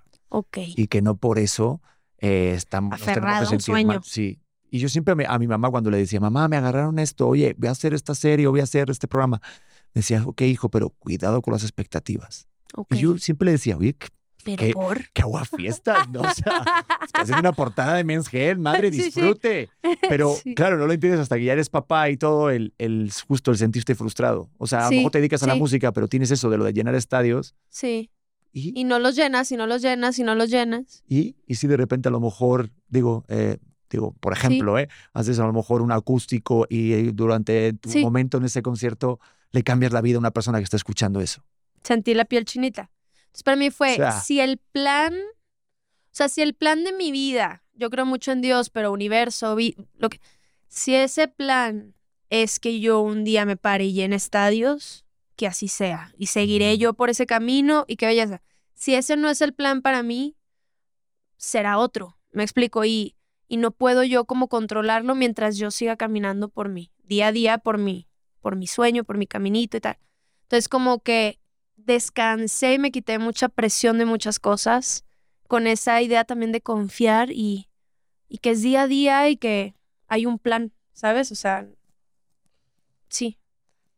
Y que no por eso eh, estamos nos tenemos que Aferrado a un sentir mal. sueño. Sí. Y yo siempre me- a mi mamá cuando le decía, mamá, me agarraron esto, oye, voy a hacer esta serie o voy a hacer este programa, me decía, ok, hijo, pero cuidado con las expectativas. Y yo siempre le decía, oye, qué, Pero ¿qué? por. qué agua fiesta, ¿no? O sea, hacer una portada de Men's Health, madre, Sí, sí. disfrute. Pero Sí. claro, no lo entiendes hasta que ya eres papá y todo el, el justo el sentirte frustrado. O sea, a lo Sí, mejor te dedicas a la música, pero tienes eso de lo de llenar estadios Sí. Y, Y no los llenas, y no los llenas, y no los llenas. y, y si de repente a lo mejor, digo, eh, digo, por ejemplo, ¿eh? haces a lo mejor un acústico y eh, durante tu Sí. momento en ese concierto le cambias la vida a una persona que está escuchando eso. Sentí la piel chinita. Entonces para mí fue, O sea- si el plan, o sea, si el plan de mi vida, yo creo mucho en Dios, pero universo, vi- lo que, si ese plan es que yo un día me pare y llene estadios, que así sea. Y seguiré Mm. yo por ese camino y que belleza. Si ese no es el plan para mí, será otro. Me explico. Y, y no puedo yo como controlarlo mientras yo siga caminando por mí, día a día por mí, por mi sueño, por mi caminito y tal. Entonces como que descansé y me quité mucha presión de muchas cosas con esa idea también de confiar y, y que es día a día y que hay un plan, ¿sabes? O sea, sí,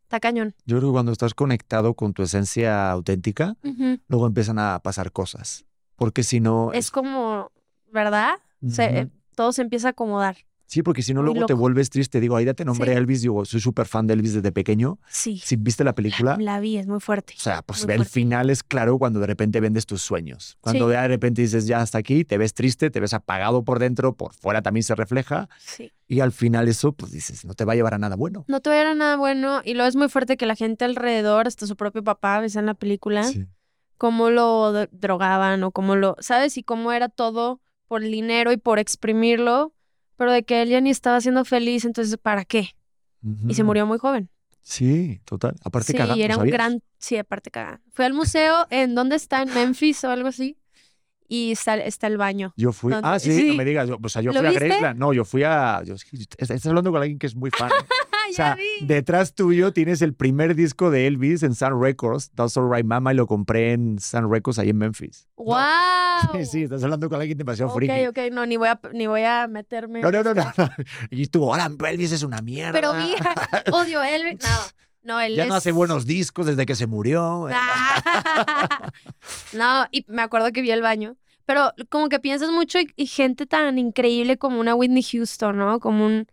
está cañón. Yo creo que cuando estás conectado con tu esencia auténtica, luego empiezan a pasar cosas. Porque si no... Es como, ¿verdad? Eh, todo se empieza a acomodar. Sí, porque si no, luego te vuelves triste. Digo, Aida te nombré Sí. a Elvis. Digo, soy súper fan de Elvis desde pequeño. Sí. Si viste la película, La vi, es muy fuerte. o sea, pues el final es claro cuando de repente vendes tus sueños. Cuando Sí. de repente dices, ya hasta aquí, te ves triste, te ves apagado por dentro, por fuera también se refleja. Sí. Y al final eso, pues dices, no te va a llevar a nada bueno. No te era nada bueno. Y luego es muy fuerte que la gente alrededor, hasta su propio papá, ves en la película, Sí. cómo lo dro- drogaban o cómo lo, ¿sabes? Y cómo era todo por el dinero y por exprimirlo, pero de que él ya ni estaba siendo feliz, entonces, ¿para qué? Y se murió muy joven. Sí, total. Aparte Sí, cagando, y era un ¿sabías? gran, sí, aparte cagada. Fue al museo, ¿en dónde está? En Memphis o algo así. Y está, está el baño. Yo fui. ¿Dónde? Ah, sí, no Sí. me digas. yo- O sea, yo ¿Lo fui a viste? Graceland. No, yo fui a. Yo, estás hablando con alguien que es muy fan. ¿eh? ¡Ah, O sea, detrás tuyo tienes el primer disco de Elvis en Sun Records, That's Alright Mama, y lo compré en Sun Records ahí en Memphis. ¡Wow! Sí, sí, estás hablando con alguien demasiado Ok, friki. ok, no, ni voy a, ni voy a meterme. No, no, no, no. Y tú, ahora Elvis es una mierda. Pero mira, odio a Elvis. No, no, él ya no hace buenos discos desde que se murió. No, y me acuerdo que vi el baño. Pero como que piensas mucho y, y gente tan increíble como una Whitney Houston, ¿no? Como un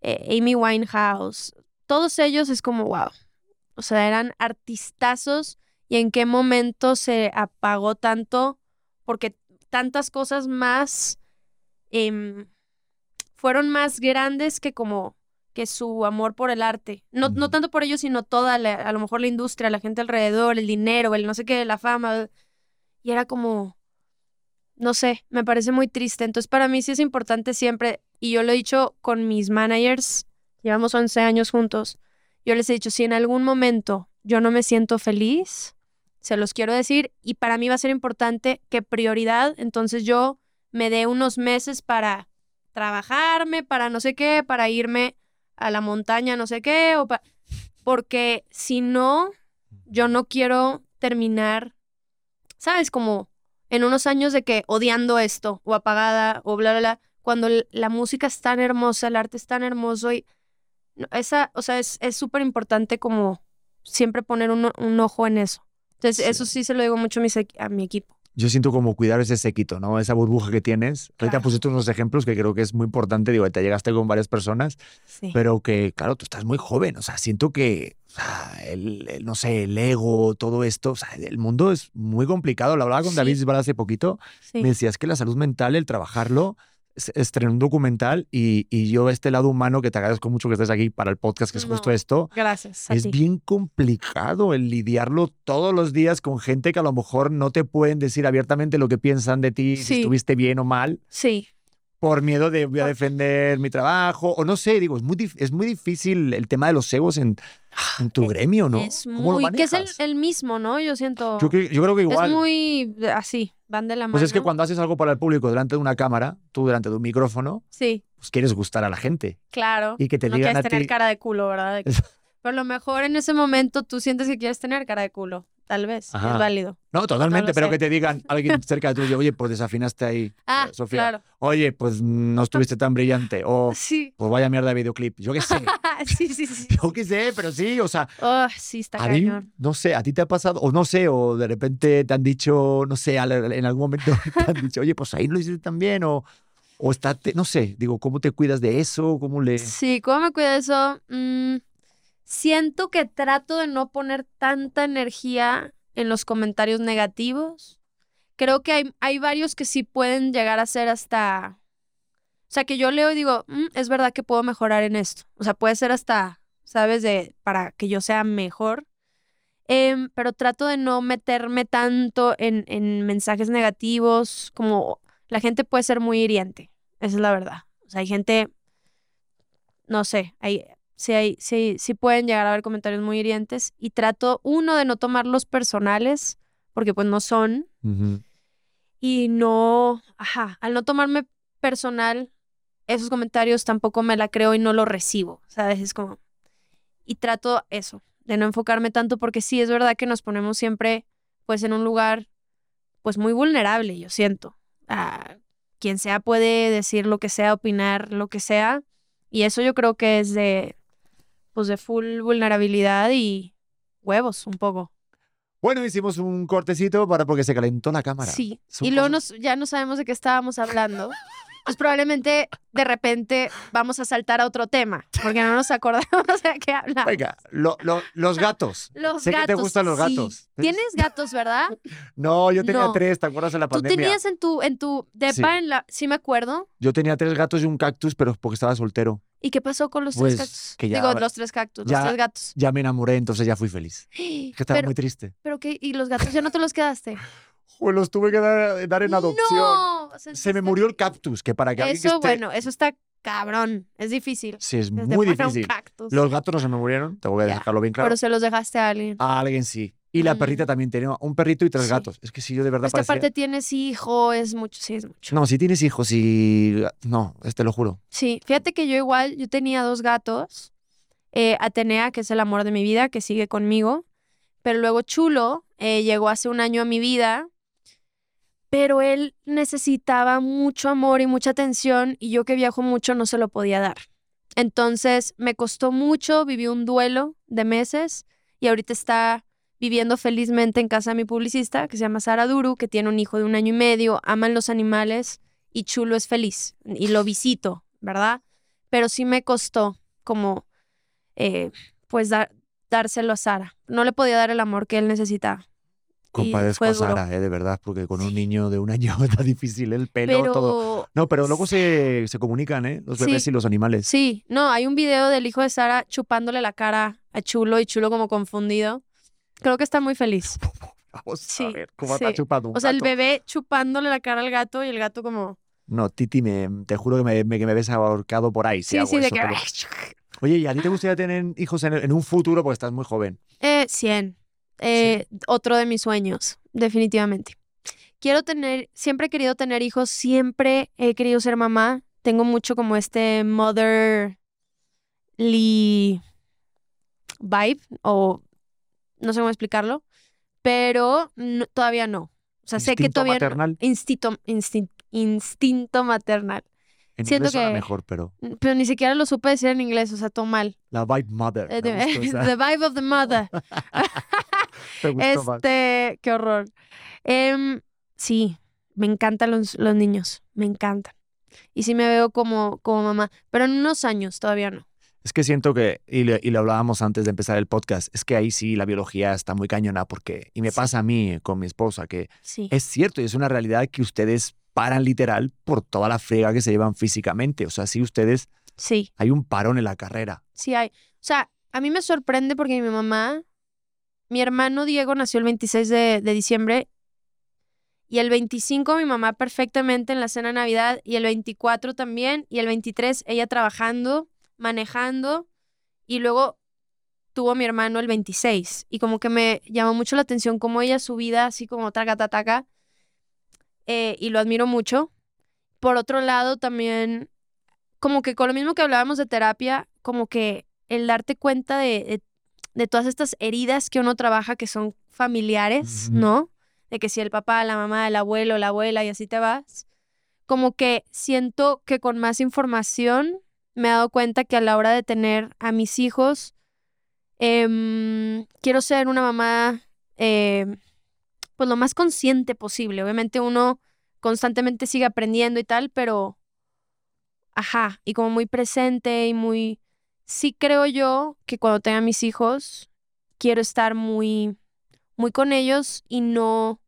eh, Amy Winehouse. Todos ellos es como, wow. O sea, eran artistazos y en qué momento se apagó tanto porque tantas cosas más em, fueron más grandes que como que su amor por el arte. No, no tanto por ellos, sino toda, la- a lo mejor la industria, la gente alrededor, el dinero, el no sé qué, la fama. Y era como, no sé, me parece muy triste. Entonces para mí sí es importante siempre, y yo lo he dicho con mis managers, llevamos 11 años juntos, yo les he dicho, si en algún momento yo no me siento feliz, se los quiero decir, y para mí va a ser importante que prioridad, entonces yo me dé unos meses para trabajarme, para no sé qué, para irme a la montaña, no sé qué, o pa- porque si no, yo no quiero terminar, ¿sabes? Como en unos años de que odiando esto, o apagada, o bla, bla, bla, cuando la música es tan hermosa, el arte es tan hermoso y no, esa, o sea, es es súper importante como siempre poner un, un ojo en eso. Entonces, Sí. eso sí se lo digo mucho a mi, a mi equipo. Yo siento como cuidar ese séquito, ¿no? Esa burbuja que tienes. Ahorita Claro. pusiste unos ejemplos que creo que es muy importante. Digo, te llegaste con varias personas, Sí. pero que, claro, tú estás muy joven. O sea, siento que, o sea, el, el, no sé, el ego, todo esto, o sea, el mundo es muy complicado. Lo hablaba con Sí. David Bisbal hace poquito. sí. Me decías que la salud mental, el trabajarlo, es- estrené un documental y, y yo este lado humano, que te agradezco mucho que estés aquí para el podcast, que es justo esto, Gracias. es ti. bien complicado el lidiarlo todos los días con gente que a lo mejor no te pueden decir abiertamente lo que piensan de ti, si estuviste bien o mal, Sí. Por miedo de voy a Por- defender mi trabajo, o no sé, digo, es muy, es muy difícil el tema de los egos en, en tu gremio, ¿no? Es ¿Cómo lo muy, que es el, mismo, ¿no? Yo siento. Yo, cre- yo creo que igual. Es muy así, van de la mano. Pues es que cuando haces algo para el público delante de una cámara, tú delante de un micrófono, Sí, pues quieres gustar a la gente claro. y que te no digan quieres a tener ti. cara de culo, ¿verdad? De Pero a lo mejor en ese momento tú sientes que quieres tener cara de culo. Tal vez. Ajá. Es válido. No, totalmente, pero sé. que te digan alguien cerca de ti, oye, pues desafinaste ahí, Ah, eh, Sofía. claro. Oye, pues no estuviste tan brillante. O Sí. pues vaya mierda de videoclip. Yo qué sé. sí, sí, sí. Yo qué sé, pero sí, o sea, Oh, sí, está a mí, cañón. no sé, a ti te ha pasado, o no sé, o de repente te han dicho, no sé, en algún momento te han dicho, oye, pues ahí lo hiciste también, o, o está, no sé, digo, ¿cómo te cuidas de eso? ¿Cómo le...? Sí, ¿cómo me cuido de eso? Mm, siento que trato de no poner tanta energía en los comentarios negativos. Creo que hay, hay varios que sí pueden llegar a ser hasta... O sea, que yo leo y digo, "Mm, es verdad que puedo mejorar en esto. O sea, puede ser hasta, ¿sabes? De, para que yo sea mejor. Em, pero trato de no meterme tanto en, en mensajes negativos, como la gente puede ser muy hiriente. Esa es la verdad. O sea, hay gente no sé, hay, sí, hay, sí, sí pueden llegar a haber comentarios muy hirientes y trato, uno, de no tomarlos personales, porque pues no son, y no, ajá, al no tomarme personal, esos comentarios tampoco me la creo y no lo recibo, ¿sabes? Es como, y trato eso, de no enfocarme tanto, porque sí, es verdad que nos ponemos siempre, pues, en un lugar, pues, muy vulnerable, yo siento. Ah, quien sea puede decir lo que sea, opinar lo que sea, y eso yo creo que es de, pues, de full vulnerabilidad y huevos, un poco. Bueno, hicimos un cortecito para porque se calentó la cámara. Sí. Son Y luego nos, ya no sabemos de qué estábamos hablando. Pues probablemente de repente vamos a saltar a otro tema, porque no nos acordamos de qué hablar. Venga, lo- lo- los gatos. Los sé gatos. que te gustan los sí. gatos. Tienes gatos, ¿verdad? No, yo tenía No. tres, ¿te acuerdas de la Tú pandemia? tenías en tu, en tu depa, Sí. en la, sí me acuerdo. Yo tenía tres gatos y un cactus, pero porque estaba soltero. ¿Y qué pasó con los Pues, tres cactus? que ya- Digo, los tres cactus, ya- los tres gatos. Ya me enamoré, entonces ya fui feliz. Que estaba Pero, muy triste. pero qué, ¿y los gatos ya no te los quedaste? Pues los tuve que dar, dar en adopción. No, Se me murió el cactus, que para que Eso, esté- bueno, eso está cabrón. Es difícil. Sí, es muy difícil. Los gatos no se me murieron, te voy a dejarlo bien claro. Pero se los dejaste a alguien. A alguien sí. Y la perrita también tenía un perrito y tres Sí. gatos. Es que si yo de verdad Es que parecía- aparte tienes hijo, es mucho, sí, es mucho. No, si tienes hijos y... No, te lo juro. Sí, fíjate que yo igual, yo tenía dos gatos. eh, Atenea, que es el amor de mi vida, que sigue conmigo. Pero luego Chulo eh, llegó hace un año a mi vida. Pero él necesitaba mucho amor y mucha atención y yo que viajo mucho no se lo podía dar. Entonces me costó mucho, viví un duelo de meses y ahorita está viviendo felizmente en casa de mi publicista, que se llama Sara Duru, que tiene un hijo de un año y medio, aman los animales y Chulo es feliz y lo visito, ¿verdad? Pero sí me costó como, eh, pues, dar, dárselo a Sara. No le podía dar el amor que él necesitaba. Compadezco a. Sara, eh, de verdad, porque con un niño de un año está difícil el pelo, Pero todo. No, pero luego se, se comunican, ¿eh? Los Sí. bebés y los animales. sí, no, hay un video del hijo de Sara chupándole la cara a Chulo y Chulo como confundido. Creo que está muy feliz. Vamos Sí, a ver cómo sí. está chupando un O sea, el bebé chupándole la cara al gato y el gato como... No, Titi, me, te juro que me, me- que me ves ahorcado por ahí. si Sí, hago sí, de que... Oye, ¿y a ti te gustaría tener hijos en, en un futuro? Porque estás muy joven. Eh, 100. Eh, Otro de mis sueños, definitivamente. Quiero tener, siempre he querido tener hijos, siempre he querido ser mamá. Tengo mucho como este motherly vibe, o no sé cómo explicarlo, pero no- todavía no. O sea, sé que Instinto todavía no- maternal. instinto, instin- instinto maternal. En Siento inglés que- mejor, pero Pero ni siquiera lo supe decir en inglés, o sea, todo mal. la vibe mother. Eh, the, vibe of the mother. Este, qué horror. Em, sí, me encantan los, los niños, me encantan. Y sí me veo como, como mamá, pero en unos años todavía no. Es que siento que, y, le- y lo hablábamos antes de empezar el podcast, es que ahí sí la biología está muy cañona porque, y me Sí. pasa a mí con mi esposa, que Sí, es cierto y es una realidad que ustedes paran literal por toda la frega que se llevan físicamente. O sea, sí ustedes, sí, hay un parón en la carrera. sí hay. O sea, a mí me sorprende porque mi mamá, mi hermano Diego nació el 26 de, de diciembre y el 25 mi mamá perfectamente en la cena de Navidad y el 24 también y el 23 ella trabajando, manejando y luego tuvo mi hermano el 26 y como que me llamó mucho la atención como ella su vida así como taca taca taca eh, y lo admiro mucho. Por otro lado también como que con lo mismo que hablábamos de terapia, como que el darte cuenta de, de, de todas estas heridas que uno trabaja que son familiares. ¿no? De que si el papá, la mamá, el abuelo, la abuela y así te vas, como que siento que con más información me he dado cuenta que a la hora de tener a mis hijos, em, quiero ser una mamá, em, pues lo más consciente posible. Obviamente uno constantemente sigue aprendiendo y tal, pero, ajá, y como muy presente y muy, sí creo yo que cuando tenga mis hijos, quiero estar muy, muy con ellos y no,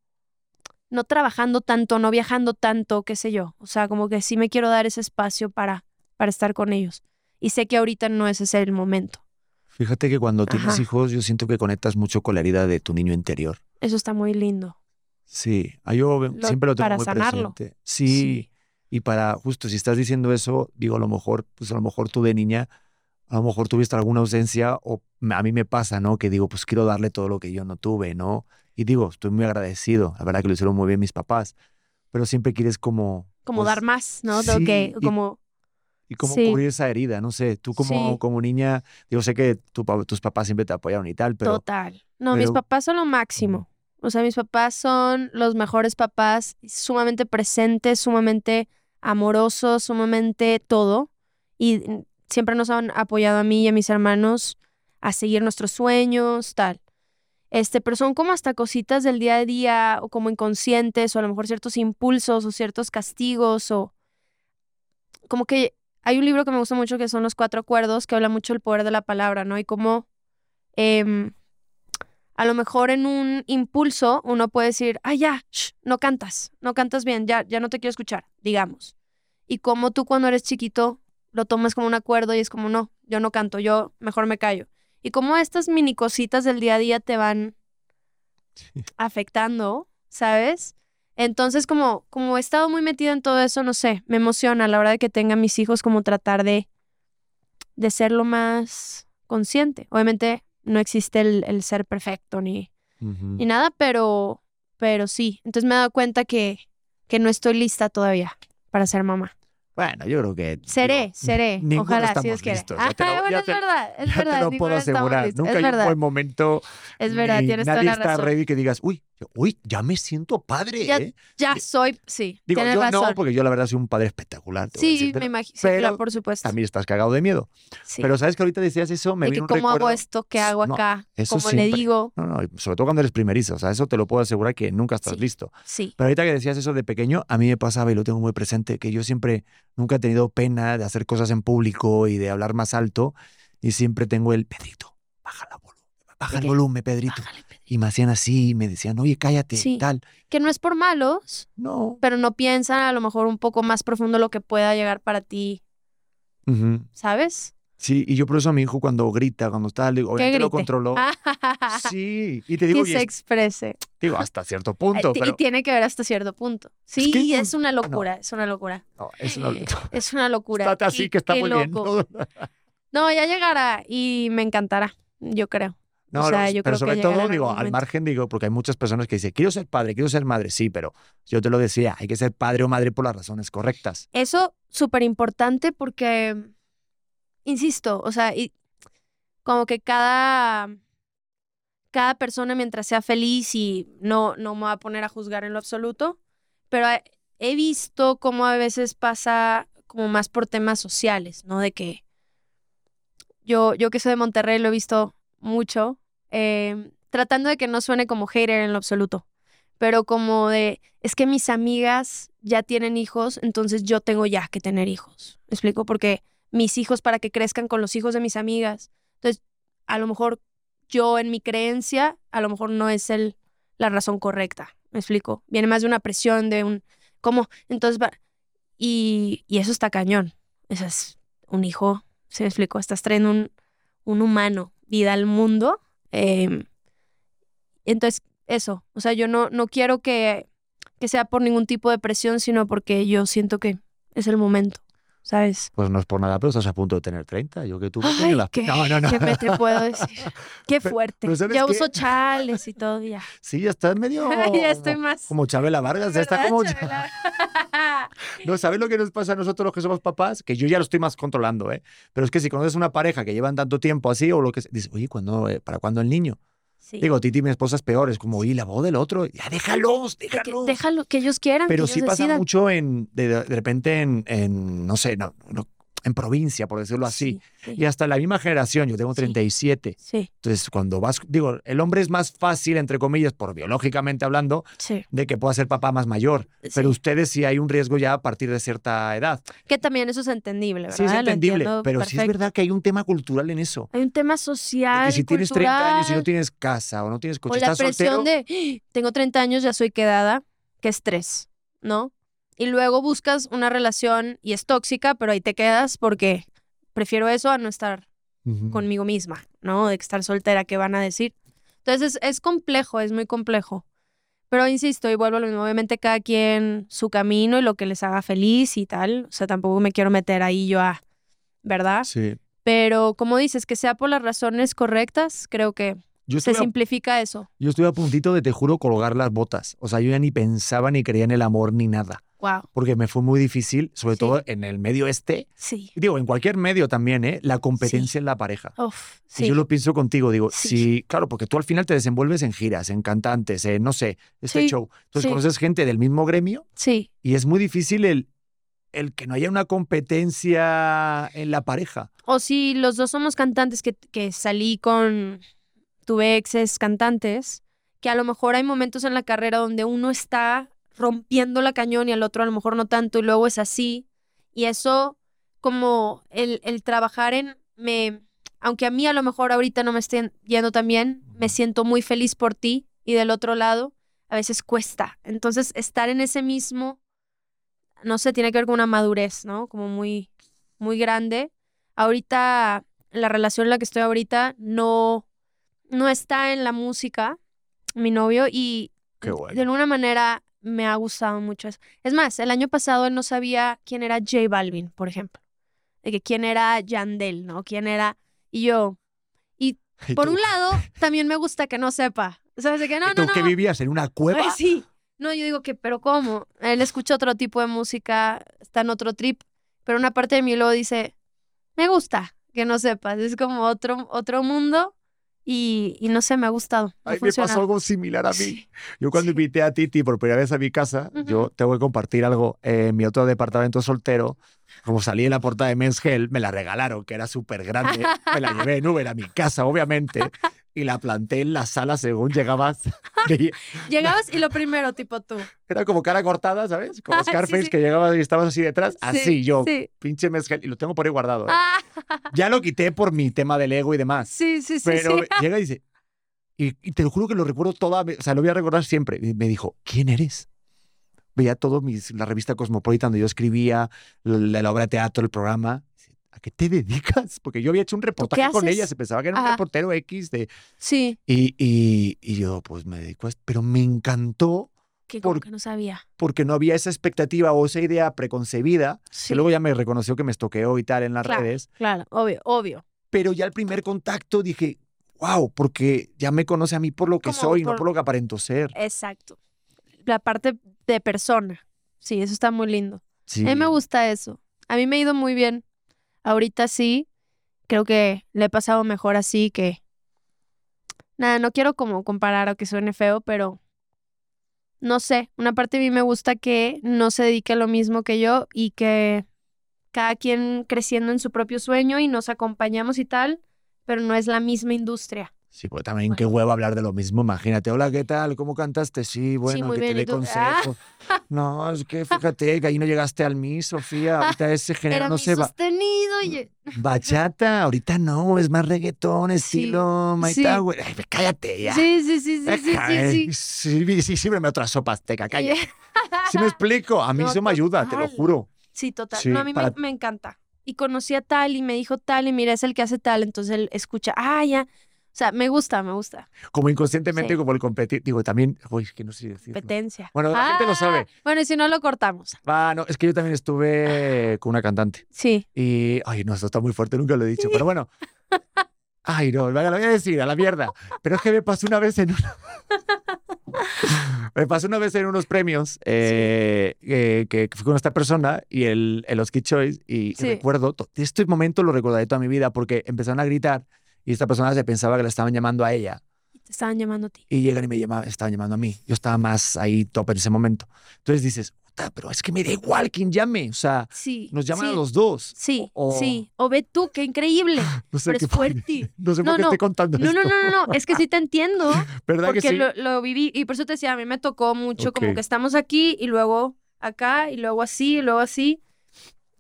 no trabajando tanto, no viajando tanto, qué sé yo. O sea, como que sí me quiero dar ese espacio para, para estar con ellos. Y sé que ahorita no es ese el momento. Fíjate que cuando tienes Ajá. hijos yo siento que conectas mucho con la herida de tu niño interior. Eso está muy lindo. Sí, yo Lo- siempre lo tengo para muy sanarlo. presente. Sí, y para, justo si estás diciendo eso, digo, a lo mejor, pues a lo mejor tú de niña, a lo mejor tuviste alguna ausencia o a mí me pasa, ¿no? Que digo, pues quiero darle todo lo que yo no tuve, ¿no? Y digo, estoy muy agradecido, la verdad que lo hicieron muy bien mis papás, pero siempre quieres como... Como pues, dar más, ¿no? Sí, que, como, Y cómo Sí. cubrir esa herida, no sé, tú como, Sí. como niña, digo, sé que tu tus papás siempre te apoyaron y tal, pero... Total. No, mis papás son lo máximo. O sea, mis papás son los mejores papás, sumamente presentes, sumamente amorosos, sumamente todo. Y siempre nos han apoyado a mí y a mis hermanos a seguir nuestros sueños, tal. Este, pero son como hasta cositas del día a día o como inconscientes o a lo mejor ciertos impulsos o ciertos castigos o como que hay un libro que me gusta mucho que son Los Cuatro Acuerdos, que habla mucho del poder de la palabra, ¿no? Y cómo em, a lo mejor en un impulso uno puede decir, ah, ya, shh, no cantas, no cantas bien, ya, ya no te quiero escuchar, digamos. Y como tú cuando eres chiquito lo tomas como un acuerdo y es como, no, yo no canto, yo mejor me callo. Y como estas mini cositas del día a día te van afectando, ¿sabes? Entonces, como, como he estado muy metida en todo eso, no sé, me emociona a la hora de que tenga mis hijos como tratar de, de ser lo más consciente. Obviamente no existe el, el ser perfecto ni, ni nada, pero, pero sí. Entonces me he dado cuenta que, que no estoy lista todavía para ser mamá. Bueno, yo creo que. Seré, digo, seré. Ojalá, si Dios quiere. lo- Ajá, bueno, es te- verdad, es ya verdad. te lo ninguno puedo asegurar. Nunca es hay un buen momento. Es verdad, tienes toda nadie está ready que digas, uy, uy, ya me siento padre, Ya- ¿eh? Ya soy, sí, Digo, yo razón. no, porque yo la verdad soy un padre espectacular. sí, decir, me imagino, sí, claro, por supuesto. También estás cagado de miedo. sí. Pero sabes que ahorita decías eso, me de que vino un cómo hago recuerdo. esto, qué hago No, acá, eso cómo le siempre. digo. No, no, sobre todo cuando eres primerizo, o sea, eso te lo puedo asegurar que nunca estás Sí. listo. Sí, Pero ahorita que decías eso de pequeño, a mí me pasaba y lo tengo muy presente, que yo siempre, nunca he tenido pena de hacer cosas en público y de hablar más alto, y siempre tengo el, Pedrito, baja la volumen, baja el volumen, Pedrito. Bájale. Y me hacían así, y me decían, oye, cállate, Sí. tal. Que no es por malos, No. pero no piensan a lo mejor un poco más profundo lo que pueda llegar para ti. ¿sabes? Sí, y yo por eso a mi hijo cuando grita, cuando está, le digo, obviamente lo controló. Sí, y te digo, que y se es- exprese. digo, hasta cierto Eh, punto, pero Y tiene que ver hasta cierto punto. Sí, que- es una locura, es una locura. no, eso no- Es una locura. Estate así que está muy bien. No, ya llegará y me encantará, yo creo. No, O sea, no, yo pero creo sobre que todo, digo, al margen, digo, porque hay muchas personas que dicen, quiero ser padre, quiero ser madre, sí, pero yo te lo decía, hay que ser padre o madre por las razones correctas. Eso súper importante porque, insisto, o sea, y como que cada, cada persona mientras sea feliz y no, no me voy a poner a juzgar en lo absoluto, pero he- he visto cómo a veces pasa como más por temas sociales, ¿no? De que yo, yo que soy de Monterrey lo he visto mucho, eh, tratando de que no suene como hater en lo absoluto, pero como de, es que mis amigas ya tienen hijos, entonces yo tengo ya que tener hijos. ¿Me explico? Porque mis hijos para que crezcan con los hijos de mis amigas. Entonces, a lo mejor yo en mi creencia, a lo mejor no es el, la razón correcta. ¿Me explico? Viene más de una presión, de un, ¿cómo? Entonces, va, y, y eso está cañón. Eso es un hijo, ¿se me explico? Estás trayendo un, un humano, vida al mundo. Eh, entonces, eso, o sea, yo no, no quiero que, que sea por ningún tipo de presión, sino porque yo siento que es el momento, ¿sabes? Pues no es por nada, pero estás a punto de tener 30. Yo que tú Ay, ¿qué, No, no, no. ¿qué me te puedo decir? Qué fuerte. pero ¿sabes ya qué? uso chales y todo ya. Sí, ya estás medio... ya estoy más. Como Chabela Vargas, ya está ¿Verdad, como... Chabela? No, ¿sabes lo que nos pasa a nosotros los que somos papás? Que yo ya lo estoy más controlando, ¿eh? Pero es que si conoces una pareja que llevan tanto tiempo así o lo que sea, dices, oye, ¿cuándo, eh, ¿para cuándo el niño? Sí. Digo, Titi, mi esposa es peor, es como, oye, la voz del otro, ya déjalos, que- déjalos. déjalo, que ellos quieran. Pero que sí pasa mucho en, de, de repente en, en, no sé, no, no, en provincia, por decirlo así. Sí, Y hasta la misma generación, yo tengo Sí. 37. sí, Entonces, cuando vas, digo, el hombre es más fácil, entre comillas, por biológicamente hablando, sí. de que pueda ser papá más mayor. Pero Sí. ustedes sí hay un riesgo ya a partir de cierta edad. Que también eso es entendible, ¿verdad? Sí, es entendible, pero sí es perfecto. verdad que hay un tema cultural en eso. Hay un tema social, que si tienes 30 años y no cultural, tienes casa o no tienes coche, o la estás soltero. presión de, "Ah, tengo 30 años, ya soy quedada, qué estrés, ¿no? Y luego buscas una relación y es tóxica, pero ahí te quedas porque prefiero eso a no estar conmigo misma, ¿no? De estar soltera, ¿qué van a decir? Entonces es, es complejo, es muy complejo. Pero insisto, y vuelvo a lo mismo, obviamente cada quien su camino y lo que les haga feliz y tal. O sea, tampoco me quiero meter ahí yo a, ¿verdad? Sí. Pero como dices, que sea por las razones correctas, creo que Yo se a, simplifica eso. yo estuve a puntito de, te juro, colgar las botas. O sea, yo ya ni pensaba ni creía en el amor ni nada. Wow. Porque me fue muy difícil, sobre Sí. todo en el medio este. Sí. Digo, en cualquier medio también, ¿eh? La competencia en la pareja. Uf, Y sí. yo lo pienso contigo, digo, Sí. claro, porque tú al final te desenvuelves en giras, en cantantes, en, no sé, este show. Entonces conoces gente del mismo gremio Sí. y es muy difícil el, el que no haya una competencia en la pareja. O si los dos somos cantantes que, que salí con, tuve exes cantantes, que a lo mejor hay momentos en la carrera donde uno está rompiendo la cañón y al otro a lo mejor no tanto y luego es así. Y eso, como el, el trabajar en, me, aunque a mí a lo mejor ahorita no me estén yendo tan bien, me siento muy feliz por ti y del otro lado, a veces cuesta. Entonces, estar en ese mismo, no sé, tiene que ver con una madurez, ¿no? Como muy, muy grande. Ahorita, la relación en la que estoy ahorita no, no está en la música, mi novio, y Qué bueno. de alguna manera me ha gustado mucho eso. Es más, el año pasado él no sabía quién era J Balvin, por ejemplo. De que quién era Yandel, ¿no? Quién era. Y yo, ¿Y por un lado, también me gusta que no sepa. ¿Sabes? De que no, ¿Y tú no, no. que vivías en una cueva? Ay, sí. No, yo digo que, pero ¿cómo? Él escucha otro tipo de música, está en otro trip, pero una parte de mí luego dice, me gusta que no sepas, es como otro, otro mundo y, y no sé, me ha gustado. Ay, me pasó algo similar a mí. Sí. Yo cuando Sí. invité a Titi por primera vez a mi casa, yo Ujú. tengo que compartir algo. Eh, en mi otro departamento soltero, como salí en la portada de Men's Health, me la regalaron, que era súper grande. Me la llevé en Uber a mi casa, obviamente, y la planté en la sala según llegabas. Veía- Llegabas y lo primero, tipo tú. Era como cara cortada, ¿sabes? Como Ah, sí, Scarface, sí. que llegabas y estabas así detrás. Sí, Así yo, Sí. pinche Health, y lo tengo por ahí guardado. ¿eh? Ah, Ya lo quité por mi tema del ego y demás. sí, sí, sí. Pero llega y dice, y, y te lo juro que lo recuerdo toda, o sea, lo voy a recordar siempre. Y me dijo, ¿quién eres? Veía todo mis, la revista Cosmopolitan donde yo escribía, la, la obra de teatro, el programa. Dice, ¿A qué te dedicas? Porque yo había hecho un reportaje con ella, se pensaba que era un Ajá. reportero X de... Sí, Y, y, y yo, pues me dedico a esto. Pero me encantó que como Por- que no sabía. porque no había esa expectativa o esa idea preconcebida, Sí, que luego ya me reconoció que me estoqueó y tal en las Claro. redes. claro, obvio, obvio. pero ya el primer contacto dije, wow, porque ya me conoce a mí por lo que Como soy, no por- por lo que aparento ser. Exacto. La parte de persona. Sí, eso está muy lindo. Sí. A mí me gusta eso. A mí me ha ido muy bien. Ahorita sí. Creo que le he pasado mejor así que... Nada, no quiero como comparar o que suene feo, pero... No sé, una parte de mí me gusta que no se dedique a lo mismo que yo y que cada quien creciendo en su propio sueño y nos acompañamos y tal, pero no es la misma industria. Sí, pues también qué huevo hablar de lo mismo. Imagínate, hola, ¿qué tal? ¿Cómo cantaste? Sí, bueno, muy que bien, te ¿y dé tú? consejos. No, es que fíjate que ahí no llegaste al Miss, Sofía. Ahorita ese género Era no mi se va. sostenido y... Bachata, ahorita no, es más reggaetón, estilo sí. Maita, güey. Ay, cállate ya. Sí, sí, sí, sí, sí, Deja, sí, eh. sí. Sí, sí, sírveme otra sopa azteca, calla. Y- Sí me explico, a mí No, eso me ayuda, te lo total. juro. Sí, total. Sí, no, a mí me- para- me, encanta. Y conocí a tal y me dijo tal y mira, es el que hace tal. Entonces él escucha, ah, ya. O sea, me gusta, me gusta. Como inconscientemente, Sí. como el competir. Digo, también, uy, que no sé decir. Competencia. Bueno, la gente lo sabe. Bueno, y si no lo cortamos. Ah, no, es que yo también estuve con una cantante. Sí. Y, ay, no, esto está muy fuerte, nunca lo he dicho. Pero bueno. Ay, no, lo voy a decir, a la mierda. Pero es que me pasó una vez en una... me pasó una vez en unos premios eh, eh, que, que fui con esta persona y el, el Oscar Choice y Sí. recuerdo, to- este momento lo recordaré toda mi vida porque empezaron a gritar y esta persona se pensaba que la estaban llamando a ella te estaban llamando a ti. y llegan y me llamaban, estaban llamando a mí. Yo estaba más ahí top en ese momento. Entonces dices, "Puta, pero es que me da igual quién llame. O sea, Sí. nos llaman sí, a los dos. Sí, O- sí. O ve tú, qué increíble. No sé Pero qué es fuerte. No sé No, por qué no. estoy contando No, no, esto. no, no, no. Es que sí te entiendo. ¿Verdad Porque que sí? lo, lo viví. Y por eso te decía, a mí me tocó mucho como que estamos aquí y luego acá y luego así y luego así.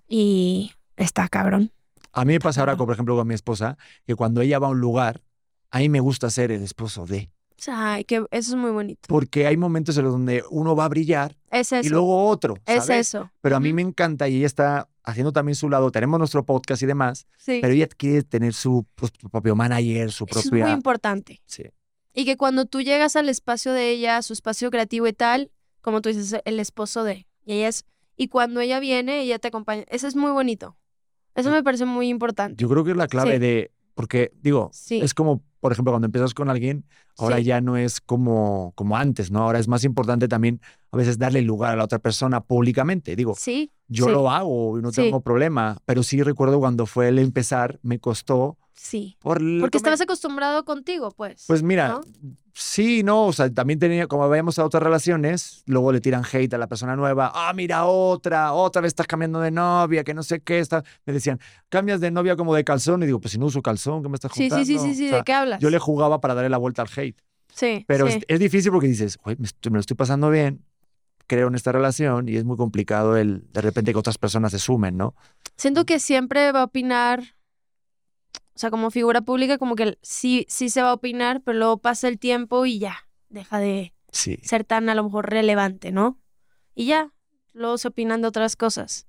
Y está cabrón. A mí me pasa ahora, por ejemplo, con mi esposa, que cuando ella va a un lugar, a mí me gusta ser el esposo de. O sea, ay, que eso es muy bonito. Porque hay momentos en los donde uno va a brillar Es eso. y luego otro. es eso. Pero a mí me encanta y ella está haciendo también su lado. Tenemos nuestro podcast y demás, Sí. pero ella quiere tener su, pues, su propio manager, su Eso es propia. muy importante. Sí. Y que cuando tú llegas al espacio de ella, su espacio creativo y tal, como tú dices, el esposo de. Y ella es. Y cuando ella viene, ella te acompaña. Eso es muy bonito. Eso me parece muy importante. Yo creo que es la clave Sí. de. Porque, digo, Sí. es como, por ejemplo, cuando empiezas con alguien, ahora Sí. ya no es como, como antes, ¿no? Ahora es más importante también a veces darle lugar a la otra persona públicamente. Digo, Sí. yo lo hago y no tengo problema, pero sí recuerdo cuando fue el empezar, me costó Sí. por Porque estabas acostumbrado contigo, pues. Pues mira, ¿no? sí, no, o sea, también tenía, como habíamos a otras relaciones, luego le tiran hate a la persona nueva, ah, mira, otra, otra vez estás cambiando de novia, que no sé qué, está... me decían, cambias de novia como de calzón, y digo, pues si no uso calzón, ¿qué me estás Sí, juntando? sí, sí, sí, sí. O sea, ¿De qué hablas? Yo le jugaba para darle la vuelta al hate, Sí. pero sí. es, es difícil porque dices, "Güey, me, me lo estoy pasando bien, creo en esta relación y es muy complicado el de repente que otras personas se sumen, ¿no? Siento que siempre va a opinar, o sea, como figura pública, como que sí, sí se va a opinar, pero luego pasa el tiempo y ya, deja de Sí. ser tan a lo mejor relevante, ¿no? Y ya, luego se opinan de otras cosas.